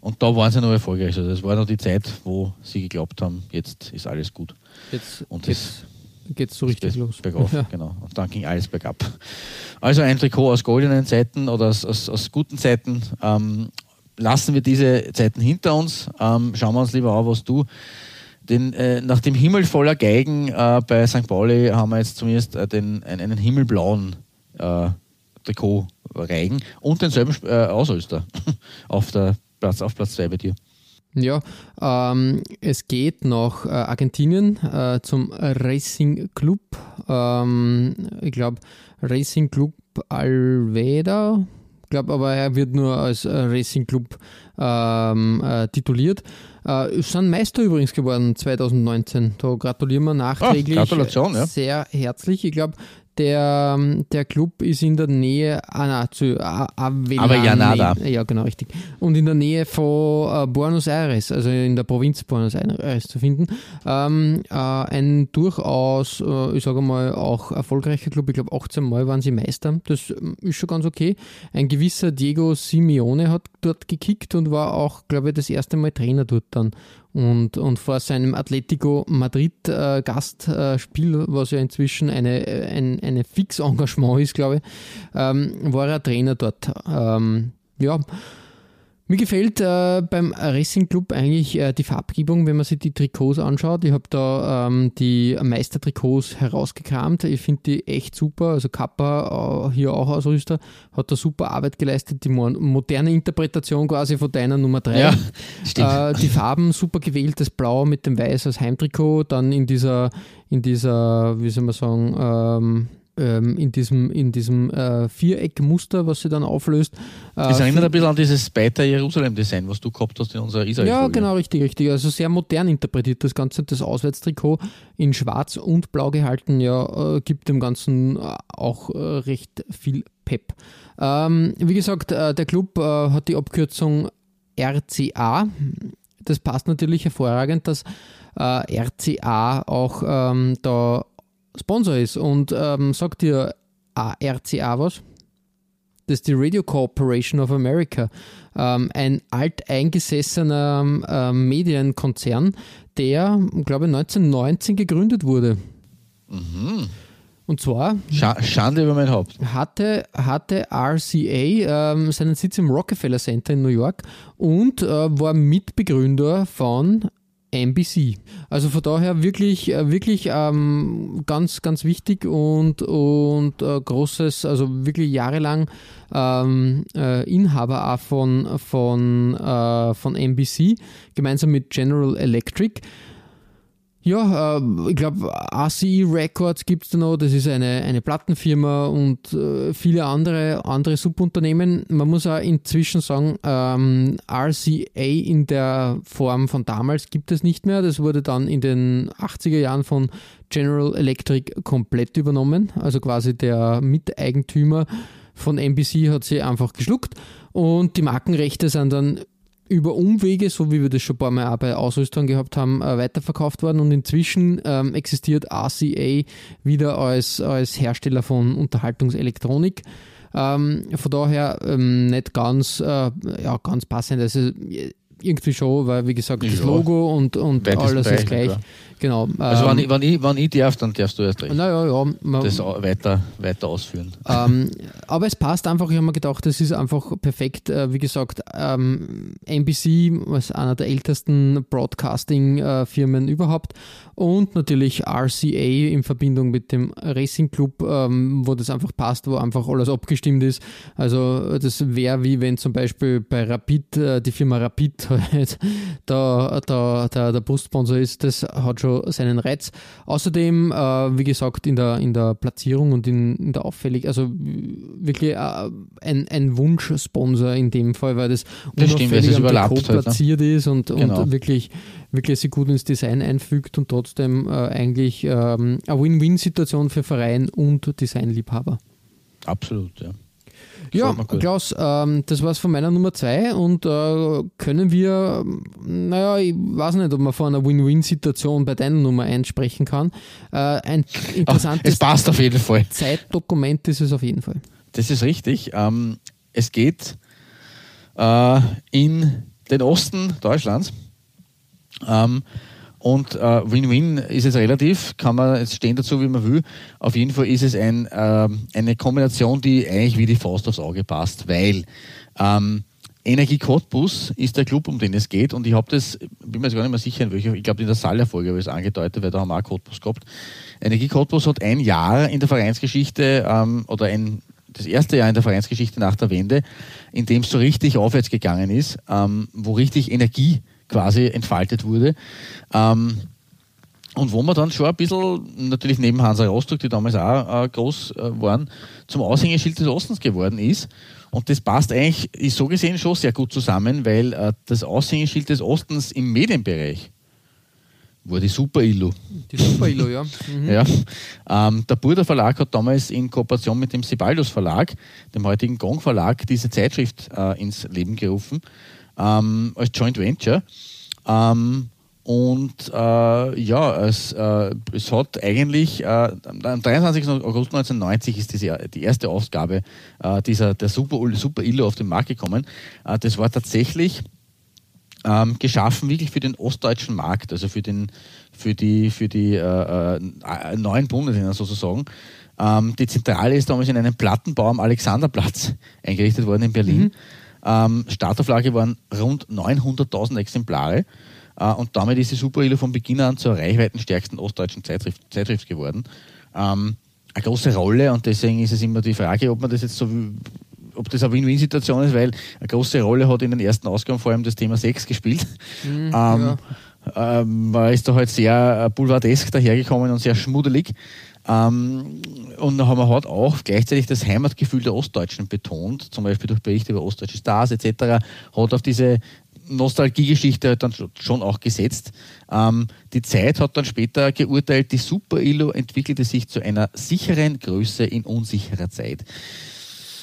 Und da waren sie noch erfolgreich. Also das war noch die Zeit, wo sie geglaubt haben, jetzt ist alles gut. Jetzt und das geht es so richtig los. Bergauf, ja. genau. Und dann ging alles bergab. Also ein Trikot aus goldenen Zeiten oder aus, aus, aus guten Zeiten. Ähm, lassen wir diese Zeiten hinter uns. Ähm, schauen wir uns lieber an, was du. Den, äh, nach dem Himmel voller Geigen äh, bei St. Pauli haben wir jetzt zumindest äh, den, einen, einen himmelblauen äh, Trikot reigen und denselben äh, Ausrüster auf der Platz auf Platz 2 bei dir. Ja, ähm, es geht nach äh, Argentinien äh, zum Racing Club. Ähm, ich glaube, Racing Club Alveda. Ich glaube aber, er wird nur als äh, Racing Club ähm, äh, tituliert. Äh, sind Meister übrigens geworden 2019. Da gratulieren wir nachträglich. Oh, Gratulation, ja. Sehr herzlich. Ich glaube, der, der Club ist in der Nähe, ah, na, zu Avellaneda. Ja, genau, richtig. Und in der Nähe von äh, Buenos Aires, also in der Provinz Buenos Aires zu finden. Ähm, äh, ein durchaus, äh, ich sage mal, auch erfolgreicher Club. Ich glaube, 18 Mal waren sie Meister. Das ähm, ist schon ganz okay. Ein gewisser Diego Simeone hat dort gekickt und war auch, glaube ich, das erste Mal Trainer dort dann. Und, und vor seinem Atletico Madrid äh, Gastspiel, äh, was ja inzwischen eine, ein eine Fix-Engagement ist, glaube ich, ähm, war er Trainer dort. Ähm, ja, Mir gefällt äh, beim Racing Club eigentlich äh, die Farbgebung, wenn man sich die Trikots anschaut. Ich habe da ähm, die Meistertrikots herausgekramt. Ich finde die echt super. Also Kappa, äh, hier auch Ausrüster, hat da super Arbeit geleistet. Die mo moderne Interpretation quasi von deiner Nummer 3. Ja, stimmt. Äh, die Farben super gewählt, das Blau mit dem Weiß als Heimtrikot, dann in dieser, in dieser, wie soll man sagen, ähm, ähm, in diesem, in diesem äh, Viereckmuster, was sie dann auflöst. Äh, das erinnert ein bisschen an dieses Beiter Jerusalem-Design, was du gehabt hast in unserer israel Ja, genau, richtig, richtig. Also sehr modern interpretiert das Ganze. Das Auswärtstrikot in schwarz und blau gehalten, ja, äh, gibt dem Ganzen äh, auch äh, recht viel Pep. Ähm, wie gesagt, äh, der Club hat die Abkürzung RCA. Das passt natürlich hervorragend, dass RCA auch ähm, da Sponsor ist. Und ähm, sagt dir RCA was? Das ist die Radio Corporation of America, ähm, ein alteingesessener ähm, Medienkonzern, der, glaube ich, 1919 gegründet wurde. Mhm. Und zwar. Schande über mein Haupt. Hatte, hatte RCA ähm, seinen Sitz im Rockefeller Center in New York und äh, war Mitbegründer von NBC. Also von daher wirklich, äh, wirklich ähm, ganz, ganz wichtig und, und äh, großes, also wirklich jahrelang ähm, äh, Inhaber auch von, von, äh, von NBC, gemeinsam mit General Electric. Ja, äh, ich glaube, RCE Records gibt es da noch, das ist eine, eine Plattenfirma und äh, viele andere, andere Subunternehmen. Man muss auch inzwischen sagen, ähm, RCA in der Form von damals gibt es nicht mehr. Das wurde dann in den 80er Jahren von General Electric komplett übernommen. Also quasi der Miteigentümer von NBC hat sie einfach geschluckt und die Markenrechte sind dann über Umwege, so wie wir das schon ein paar Mal auch bei Ausrüstern gehabt haben, äh, weiterverkauft worden und inzwischen ähm, existiert RCA wieder als, als Hersteller von Unterhaltungselektronik. Ähm, von daher ähm, nicht ganz, äh, ja, ganz passend. Also irgendwie schon, weil wie gesagt, das Logo und, und alles ist gleich. Genau. Also ähm, wenn, ich, wenn, ich, wenn ich darf, dann darfst du erst recht. Naja, ja. Man, das weiter, weiter ausführen. Ähm, aber es passt einfach, ich habe mir gedacht, das ist einfach perfekt. Äh, wie gesagt, ähm, NBC als einer der ältesten Broadcasting-Firmen überhaupt und natürlich RCA in Verbindung mit dem Racing Club, ähm, wo das einfach passt, wo einfach alles abgestimmt ist. Also das wäre wie wenn zum Beispiel bei Rapid, äh, die Firma Rapid halt da, da, da der Brustsponsor ist, das hat schon seinen Reiz. Außerdem, äh, wie gesagt, in der, in der Platzierung und in, in der Auffällig, also wirklich äh, ein, ein Wunschsponsor in dem Fall, weil das, das unauffällig stimmt, am Trikot halt, platziert ne? ist und, genau. und wirklich, wirklich sich gut ins Design einfügt und trotzdem äh, eigentlich ähm, eine Win-Win-Situation für Verein und Designliebhaber. Absolut, ja. Ja, Klaus, ähm, das es von meiner Nummer zwei und äh, können wir, naja, ich weiß nicht, ob man von einer Win-Win-Situation bei deiner Nummer 1 sprechen kann. Äh, ein interessantes Ach, es passt auf jeden Fall. Zeitdokument ist es auf jeden Fall. Das ist richtig. Ähm, es geht äh, in den Osten Deutschlands. Ähm, und äh, Win-Win ist es relativ, kann man jetzt stehen dazu, wie man will. Auf jeden Fall ist es ein, äh, eine Kombination, die eigentlich wie die Faust aufs Auge passt, weil ähm, Energie Cottbus ist der Club, um den es geht. Und ich habe das, bin mir jetzt gar nicht mehr sicher, in welcher, ich glaube in der Saal-Folge habe ich es angedeutet, weil da haben wir auch Cottbus gehabt. Energie Cottbus hat ein Jahr in der Vereinsgeschichte ähm, oder ein, das erste Jahr in der Vereinsgeschichte nach der Wende, in dem es so richtig aufwärts gegangen ist, ähm, wo richtig Energie quasi entfaltet wurde. Ähm, und wo man dann schon ein bisschen, natürlich neben Hansa Rostock, die damals auch äh, groß äh, waren, zum Aushängeschild des Ostens geworden ist. Und das passt eigentlich, ist so gesehen schon sehr gut zusammen, weil äh, das Aushängeschild des Ostens im Medienbereich war die Super Illu. Die Super Illu, ja. Mhm. ja. Ähm, der Burda Verlag hat damals in Kooperation mit dem Sibaldus Verlag, dem heutigen Gong Verlag, diese Zeitschrift äh, ins Leben gerufen ähm, als Joint Venture. Ähm, und äh, ja, es, äh, es hat eigentlich, äh, am 23. August 1990 ist diese, die erste Ausgabe äh, dieser, der Super, Super Illo auf den Markt gekommen. Äh, das war tatsächlich ähm, geschaffen wirklich für den ostdeutschen Markt, also für, den, für die, für die äh, neuen Bundesländer sozusagen. Ähm, die Zentrale ist damals in einem Plattenbau am Alexanderplatz eingerichtet worden in Berlin. Mhm Ähm, Startauflage waren rund 900.000 Exemplare. Äh, und damit ist die Super Ilo von Beginn an zur reichweitenstärksten ostdeutschen Zeitschrift, Zeitschrift geworden. Ähm, eine große Rolle und deswegen ist es immer die Frage, ob man das jetzt so ob das eine Win-Win-Situation ist, weil eine große Rolle hat in den ersten Ausgaben vor allem das Thema Sex gespielt. Mhm, ähm, ja. ähm, man ist da halt sehr äh, boulevardesk dahergekommen und sehr schmuddelig. Ähm, und man hat auch gleichzeitig das Heimatgefühl der Ostdeutschen betont, zum Beispiel durch Berichte über ostdeutsche Stars etc., hat auf diese Nostalgiegeschichte dann schon auch gesetzt. Ähm, die Zeit hat dann später geurteilt, die Super Illo entwickelte sich zu einer sicheren Größe in unsicherer Zeit.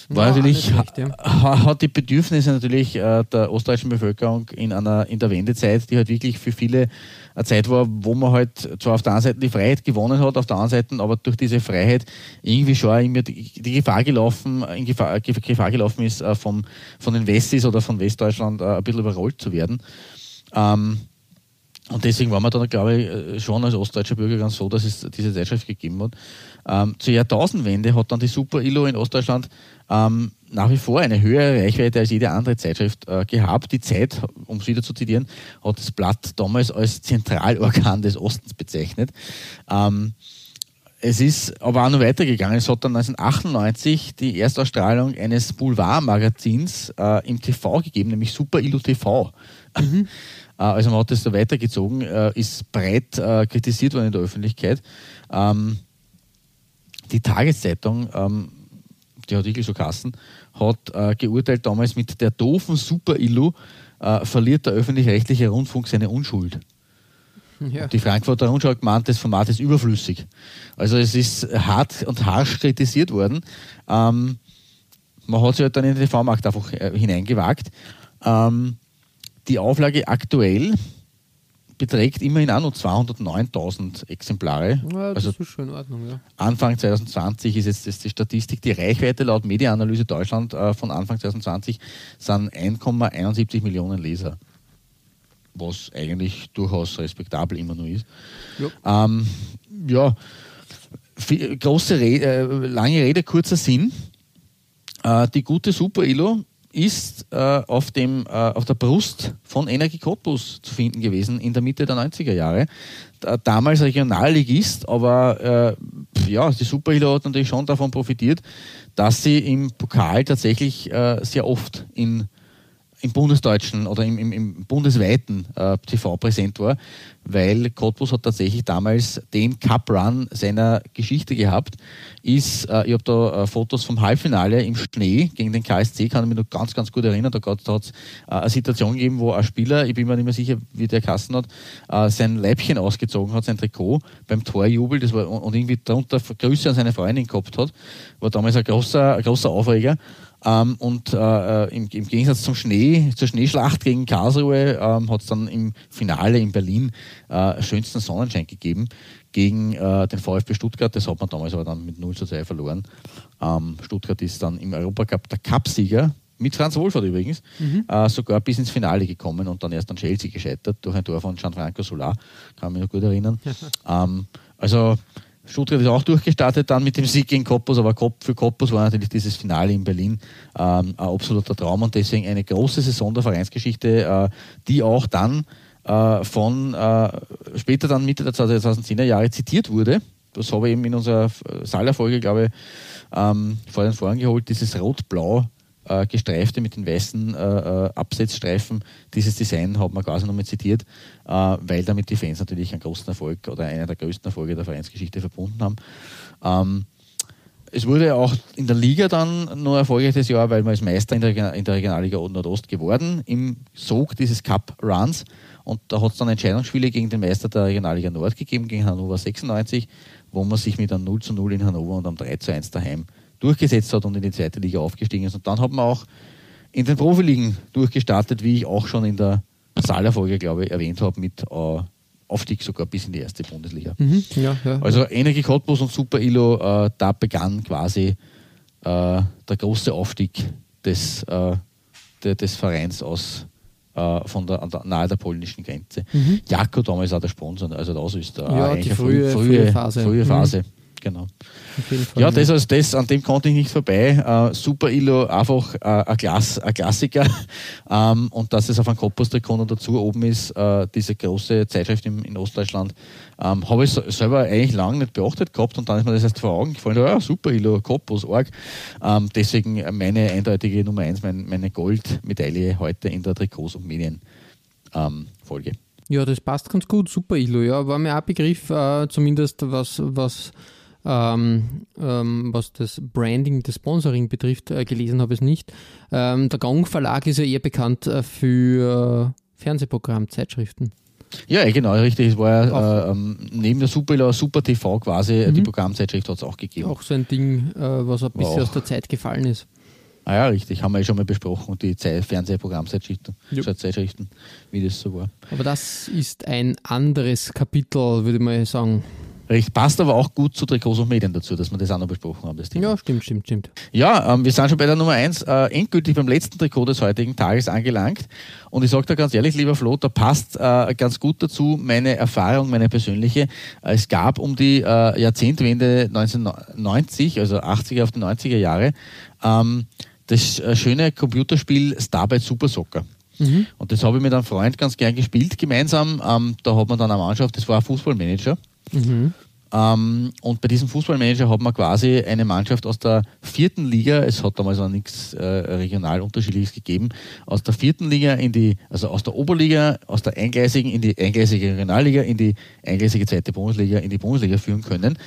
Ja, natürlich, recht, ja. hat die Bedürfnisse natürlich äh, der ostdeutschen Bevölkerung in einer in der Wendezeit, die halt wirklich für viele eine Zeit war, wo man halt zwar auf der einen Seite die Freiheit gewonnen hat, auf der anderen Seite aber durch diese Freiheit irgendwie schon immer die, die Gefahr gelaufen, in Gefahr, Gefahr gelaufen ist, äh, vom, von den Westis oder von Westdeutschland äh, ein bisschen überrollt zu werden. Ähm, und deswegen war man dann, glaube ich, äh, schon als ostdeutscher Bürger ganz froh, dass es diese Zeitschrift gegeben hat. Ähm, zur Jahrtausendwende hat dann die Super Illo in Ostdeutschland ähm, nach wie vor eine höhere Reichweite als jede andere Zeitschrift äh, gehabt. Die Zeit, um es wieder zu zitieren, hat das Blatt damals als Zentralorgan des Ostens bezeichnet. Ähm, es ist aber auch noch weitergegangen. Es hat dann 1998 die Erstausstrahlung eines Boulevardmagazins äh, im TV gegeben, nämlich Super Illu TV. Mhm. Äh, also man hat das da weitergezogen, äh, ist breit äh, kritisiert worden in der Öffentlichkeit. Ähm, die Tageszeitung ähm, die hat wirklich so Kassen, hat äh, geurteilt damals mit der doofen Super-Illu äh, verliert der öffentlich-rechtliche Rundfunk seine Unschuld. Ja. Die Frankfurter Rundschau hat gemeint, das Format ist überflüssig. Also es ist hart und harsch kritisiert worden. Ähm, man hat sich halt dann in den TV-Markt einfach äh, hineingewagt. Ähm, die Auflage aktuell beträgt immerhin auch noch 209.000 Exemplare. Ja, das also ist schon in Ordnung, ja. Anfang 2020 ist jetzt ist die Statistik, die Reichweite laut Medienanalyse Deutschland äh, von Anfang 2020 sind 1,71 Millionen Leser. Was eigentlich durchaus respektabel immer nur ist. Ja, ähm, ja viel, große Rede, äh, lange Rede, kurzer Sinn. Äh, die gute Super Ilo ist äh, auf, dem, äh, auf der Brust von Energie Cottbus zu finden gewesen in der Mitte der 90er Jahre. damals Regionalligist, aber äh, ja, die Superhero hat natürlich schon davon profitiert, dass sie im Pokal tatsächlich äh, sehr oft in im bundesdeutschen oder im, im, im bundesweiten äh, TV präsent war, weil Cottbus hat tatsächlich damals den Cup Run seiner Geschichte gehabt. Ist, äh, ich habe da äh, Fotos vom Halbfinale im Schnee gegen den KSC, kann ich mich noch ganz, ganz gut erinnern. Da hat es äh, eine Situation gegeben, wo ein Spieler, ich bin mir nicht mehr sicher, wie der Kassen hat, äh, sein Leibchen ausgezogen hat, sein Trikot beim Torjubel das war, und irgendwie darunter Grüße an seine Freundin gehabt hat. War damals ein großer, ein großer Aufreger. Ähm, und äh, äh, im, im, Gegensatz zum Schnee, zur Schneeschlacht gegen Karlsruhe, ähm, hat es dann im Finale in Berlin äh, schönsten Sonnenschein gegeben gegen äh, den VfB Stuttgart. Das hat man damals aber dann mit 0 zu 2 verloren. Ähm, Stuttgart ist dann im Europacup der Cupsieger mit Franz Wohlfahrt übrigens, mhm. äh, sogar bis ins Finale gekommen und dann erst an Chelsea gescheitert durch ein Tor von Gianfranco Solar, kann mich noch gut erinnern. ähm, also Stuttgart ist auch durchgestartet dann mit dem Sieg gegen Cottbus, aber für Cottbus war natürlich dieses Finale in Berlin ähm, ein absoluter Traum und deswegen eine große Saison der Vereinsgeschichte, äh, die auch dann äh, von äh, später dann Mitte der 2010er Jahre zitiert wurde. Das habe ich eben in unserer Saalerfolge, glaube ich, ähm, vor den Vorhang geholt, dieses Rot-Blau äh, gestreifte mit den weißen äh, äh, Absetzstreifen. Dieses Design hat man quasi nochmal zitiert, äh, weil damit die Fans natürlich einen großen Erfolg oder einer der größten Erfolge der Vereinsgeschichte verbunden haben. Ähm, es wurde auch in der Liga dann noch erfolgreich das Jahr, weil man als Meister in der, in der Regionalliga Nordost geworden, im Sog dieses Cup Runs. Und da hat es dann Entscheidungsspiele gegen den Meister der Regionalliga Nord gegeben, gegen Hannover 96, wo man sich mit einem 0 zu 0 in Hannover und einem 3 zu 1 daheim durchgesetzt hat und in die zweite Liga aufgestiegen ist. Und dann hat man auch in den Profiligen durchgestartet, wie ich auch schon in der Saalerfolge, glaube ich, erwähnt habe, mit äh, Aufstieg sogar bis in die erste Bundesliga. Mhm, ja, ja, also Energie Cottbus und Super Ilo, äh, da begann quasi äh, der große Aufstieg des, äh, de, des Vereins aus äh, von der, der, nahe der polnischen Grenze. Mhm. Jako damals auch der Sponsor, also das ist ja, die frühe, frühe, frühe Phase. Frühe Phase. Genau. Ja, das als das, an dem konnte ich nicht vorbei. Äh, Super Illo, einfach äh, ein, Klass, ein Klassiker. ähm, und dass es auf einem Kopos-Trikot dazu oben ist, äh, diese große Zeitschrift im, in Ostdeutschland, ähm, habe ich selber eigentlich lange nicht beachtet gehabt und dann ist mir das erst vor Augen gefallen, ja, Super Illo, Kopos, Org. Ähm, deswegen meine eindeutige Nummer eins, mein, meine Goldmedaille heute in der Trikots- und Medienfolge. Ähm, ja, das passt ganz gut. Super Illo, ja, war mir auch ein Begriff, äh, zumindest was, was ähm, ähm, was das Branding, das Sponsoring betrifft, äh, gelesen habe ich es nicht. Ähm, der Gong Verlag ist ja eher bekannt äh, für Fernsehprogramm, Zeitschriften. Ja, genau, richtig. Es war ja äh, ähm, neben der Super, Super TV quasi, mhm. die Programmzeitschrift hat es auch gegeben. Auch so ein Ding, äh, was ein bisschen aus der Zeit gefallen ist. Ah ja, richtig, haben wir ja schon mal besprochen, die Fernsehprogrammzeitschriften, Zeitschriften, wie das so war. Aber das ist ein anderes Kapitel, würde ich mal sagen. Recht, passt aber auch gut zu Trikots und Medien dazu, dass wir das auch noch besprochen haben. Das Thema. Ja, stimmt, stimmt, stimmt. Ja, ähm, wir sind schon bei der Nummer 1 äh, endgültig beim letzten Trikot des heutigen Tages angelangt. Und ich sage da ganz ehrlich, lieber Flo, da passt äh, ganz gut dazu meine Erfahrung, meine persönliche. Es gab um die äh, Jahrzehntwende 1990, also 80er auf die 90er Jahre, ähm, das äh, schöne Computerspiel Starbite Super Soccer. Mhm. Und das habe ich mit einem Freund ganz gern gespielt gemeinsam. Ähm, da hat man dann eine Mannschaft, das war ein Fußballmanager. Mhm. Ähm, und bei diesem Fußballmanager hat man quasi eine Mannschaft aus der vierten Liga, es hat damals noch nichts äh, regional unterschiedliches gegeben, aus der vierten Liga in die, also aus der Oberliga, aus der eingleisigen in die eingleisige Regionalliga, in die eingleisige zweite Bundesliga, in die Bundesliga führen können.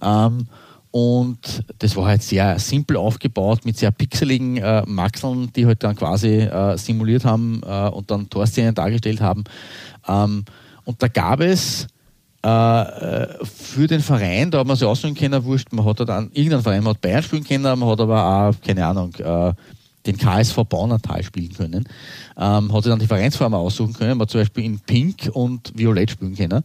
Ähm, und das war halt sehr simpel aufgebaut mit sehr pixeligen äh, Maxeln, die halt dann quasi äh, simuliert haben äh, und dann Torszenen dargestellt haben. Ähm, und da gab es für den Verein, da hat man sich aussuchen können, wurscht, man hat dann irgendeinen Verein, man hat Bayern spielen können, man hat aber auch, keine Ahnung, äh, den KSV Baunatal spielen können. Ähm, hat sich dann die Vereinsform aussuchen können, man hat zum Beispiel in Pink und Violett spielen können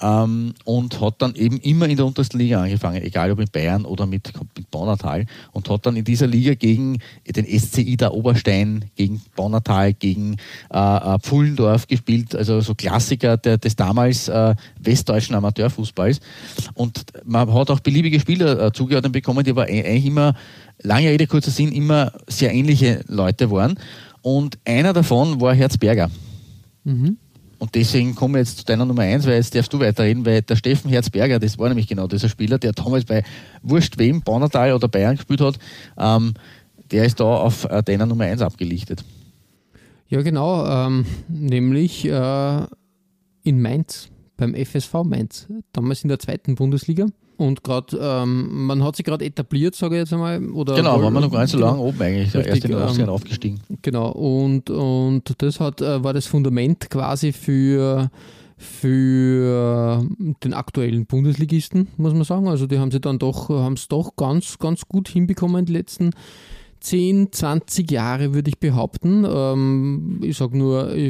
ähm, und hat dann eben immer in der untersten Liga angefangen, egal ob in Bayern oder mit, mit Baunatal und hat dann in dieser Liga gegen den SCI der Oberstein, gegen Baunatal, gegen äh, äh, Pfullendorf gespielt, also so Klassiker der, des damals äh, westdeutschen Amateurfußballs und man hat auch beliebige Spieler äh, zugeordnet bekommen, die aber eigentlich immer, lange Rede, kurzer Sinn, immer sehr ähnliche Leute waren und einer davon war Herzberger. Mhm. Und deswegen komme ich jetzt zu deiner Nummer eins, weil jetzt darfst du weiterreden, weil der Steffen Herzberger, das war nämlich genau dieser Spieler, der damals bei Wurscht wem, Baunatal oder Bayern gespielt hat, ähm, der ist da auf äh, deiner Nummer eins abgelichtet. Ja, genau, ähm, nämlich äh, in Mainz, beim FSV Mainz, damals in der zweiten Bundesliga. Und gerade, ähm, man hat sich gerade etabliert, sage ich jetzt einmal. Oder genau, waren wir noch gar nicht so lange oben eigentlich, richtig, erst in den 80 ähm, aufgestiegen. Genau, und, und das hat, äh, war das Fundament quasi für, für den aktuellen Bundesligisten, muss man sagen. Also die haben sie dann doch, haben es doch ganz, ganz gut hinbekommen, die letzten 10, 20 Jahre, würde ich behaupten. Ähm, ich sage nur äh,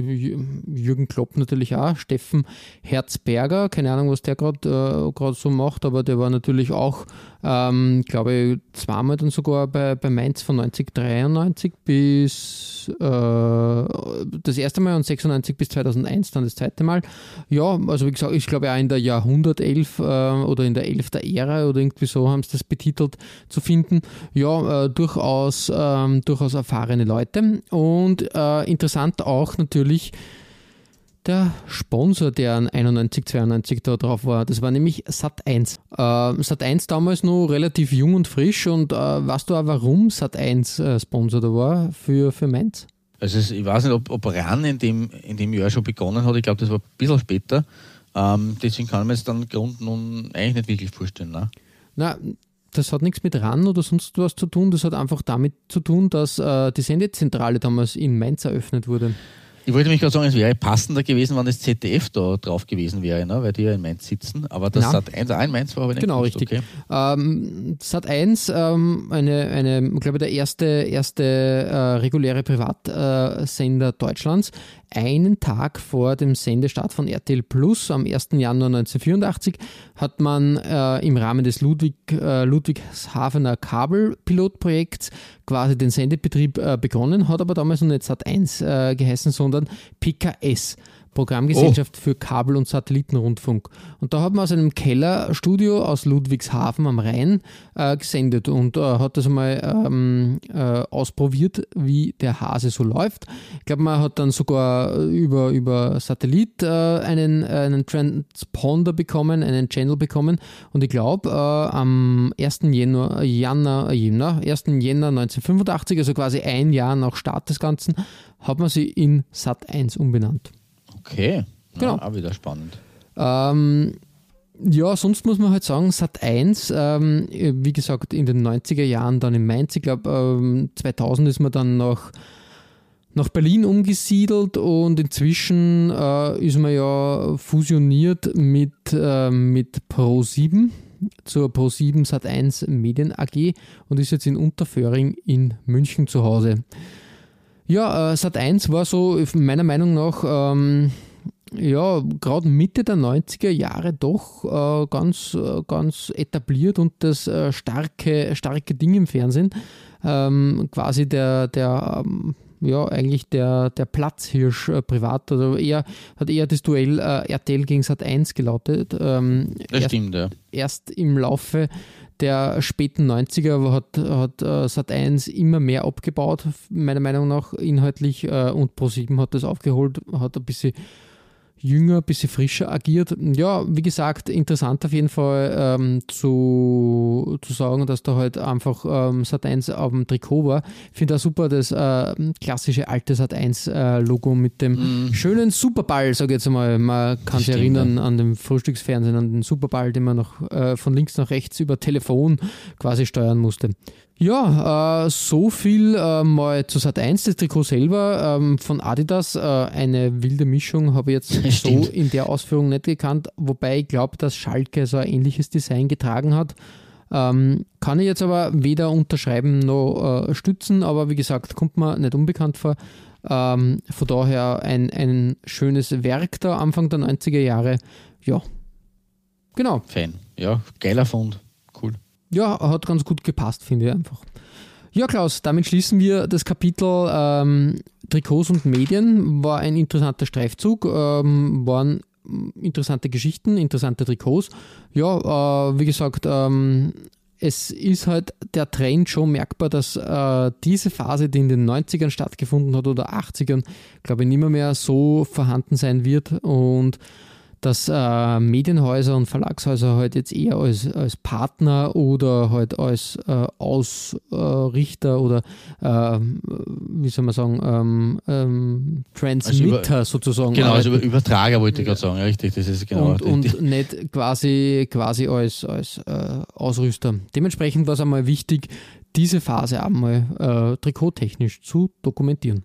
Jürgen Klopp natürlich auch, Steffen Herzberger, keine Ahnung, was der gerade äh, so macht, aber der war natürlich auch ähm, glaube ich, zweimal dann sogar bei, bei Mainz von 1993 bis äh, das erste Mal und 96 bis 2001 dann das zweite Mal. Ja, also wie gesagt, ich glaube auch in der Jahrhundertelf äh, oder in der Elf der Ära oder irgendwie so haben sie das betitelt zu finden. Ja, äh, durchaus, ähm, durchaus erfahrene Leute und äh, interessant auch natürlich, der Sponsor, der an 91, 92 da drauf war. Das war nämlich Sat1. Äh, Sat1 damals noch relativ jung und frisch und äh, weißt du auch, warum Sat1 äh, Sponsor da war für, für Mainz? Also ich weiß nicht, ob, ob RAN in dem, in dem Jahr schon begonnen hat. Ich glaube, das war ein bisschen später. Ähm, deswegen kann man es dann Grund nun eigentlich nicht wirklich vorstellen. Ne? Na, das hat nichts mit RAN oder sonst was zu tun. Das hat einfach damit zu tun, dass äh, die Sendezentrale damals in Mainz eröffnet wurde. Ich wollte mich gerade sagen, es wäre passender gewesen, wenn das ZDF da drauf gewesen wäre, ne? weil die ja in Mainz sitzen. Aber das Sat 1 auch in Mainz war aber nicht Genau, richtig. Okay. Ähm, Sat 1, ähm, eine, eine, ich glaube, der erste, erste äh, reguläre Privatsender Deutschlands, einen Tag vor dem Sendestart von RTL Plus am 1. Januar 1984 hat man äh, im Rahmen des Ludwig, äh, Ludwigshafener Kabelpilotprojekts quasi den Sendebetrieb äh, begonnen, hat aber damals noch nicht Sat 1 äh, geheißen, sondern PKS. Programmgesellschaft oh. für Kabel- und Satellitenrundfunk. Und da hat man aus einem Kellerstudio aus Ludwigshafen am Rhein äh, gesendet und äh, hat das einmal ähm, äh, ausprobiert, wie der Hase so läuft. Ich glaube, man hat dann sogar über, über Satellit äh, einen, einen Transponder bekommen, einen Channel bekommen und ich glaube, äh, am 1. Jänner, Jänner, Jänner, 1. Jänner 1985, also quasi ein Jahr nach Start des Ganzen, hat man sie in Sat 1 umbenannt. Okay, genau. Ja, auch wieder spannend. Ähm, ja, sonst muss man halt sagen, Sat 1, ähm, wie gesagt, in den 90er Jahren dann in Mainz, ich glaube ähm, 2000 ist man dann nach, nach Berlin umgesiedelt und inzwischen äh, ist man ja fusioniert mit, äh, mit Pro7 zur Pro7 Sat 1 Medien AG und ist jetzt in Unterföhring in München zu Hause. Ja, äh, Sat 1 war so meiner Meinung nach ähm, ja, gerade Mitte der 90er Jahre doch äh, ganz, äh, ganz etabliert und das äh, starke, starke Ding im Fernsehen. Ähm, quasi der, der ähm, ja, eigentlich der, der Platzhirsch äh, privat. Also eher, hat eher das Duell äh, RTL gegen Sat 1 gelautet. Ähm, das erst, stimmt, ja. Erst im Laufe der späten 90er hat, hat äh, Sat 1 immer mehr abgebaut, meiner Meinung nach. Inhaltlich, äh, und Pro7 hat das aufgeholt, hat ein bisschen jünger, ein bisschen frischer agiert. Ja, wie gesagt, interessant auf jeden Fall ähm, zu, zu sagen, dass da halt einfach ähm, Sat1 auf dem Trikot war. Ich finde auch super das äh, klassische alte Sat1-Logo äh, mit dem mm. schönen Superball, sage ich jetzt mal. Man kann sich erinnern ja. an den Frühstücksfernsehen, an den Superball, den man noch äh, von links nach rechts über Telefon quasi steuern musste. Ja, äh, so viel äh, mal zu Sat 1, das Trikot selber ähm, von Adidas. Äh, eine wilde Mischung habe ich jetzt so in der Ausführung nicht gekannt, wobei ich glaube, dass Schalke so ein ähnliches Design getragen hat. Ähm, kann ich jetzt aber weder unterschreiben noch äh, stützen, aber wie gesagt, kommt mir nicht unbekannt vor. Ähm, von daher ein, ein schönes Werk da Anfang der 90er Jahre. Ja, genau. Fan, ja, geiler Fund ja, hat ganz gut gepasst, finde ich einfach. Ja, Klaus, damit schließen wir das Kapitel ähm, Trikots und Medien. War ein interessanter Streifzug, ähm, waren interessante Geschichten, interessante Trikots. Ja, äh, wie gesagt, ähm, es ist halt der Trend schon merkbar, dass äh, diese Phase, die in den 90ern stattgefunden hat oder 80ern, glaube ich, nicht mehr, mehr so vorhanden sein wird und dass äh, Medienhäuser und Verlagshäuser halt jetzt eher als, als Partner oder halt als äh, Ausrichter oder äh, wie soll man sagen, ähm, ähm, Transmitter also über, sozusagen. Genau, also Übertrager wollte ich gerade sagen, richtig, das ist genau. Und, und nicht quasi, quasi als, als äh, Ausrüster. Dementsprechend war es einmal wichtig, diese Phase einmal äh, trikottechnisch zu dokumentieren.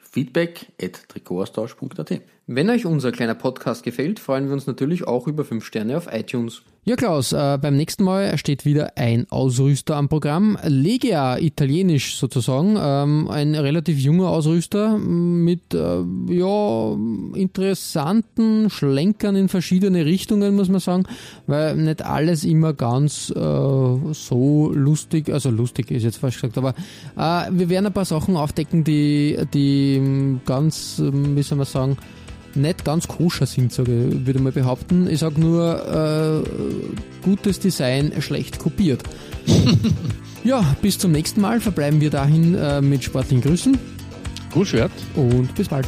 feedback at trikotaustausch.at. Wenn euch unser kleiner Podcast gefällt, freuen wir uns natürlich auch über 5 Sterne auf iTunes. Ja, Klaus, äh, beim nächsten Mal steht wieder ein Ausrüster am Programm. Legia, italienisch sozusagen. Ähm, ein relativ junger Ausrüster mit äh, ja, interessanten Schlenkern in verschiedene Richtungen, muss man sagen, weil nicht alles immer ganz äh, so lustig, also lustig ist jetzt falsch gesagt, aber äh, wir werden ein paar Sachen aufdecken, die, die ganz, wie soll man sagen, nicht ganz koscher sind, sage ich, würde mal behaupten. Ich sage nur, äh, gutes Design schlecht kopiert. ja, bis zum nächsten Mal verbleiben wir dahin äh, mit sportlichen Grüßen. Gut, Schwert. Und bis bald.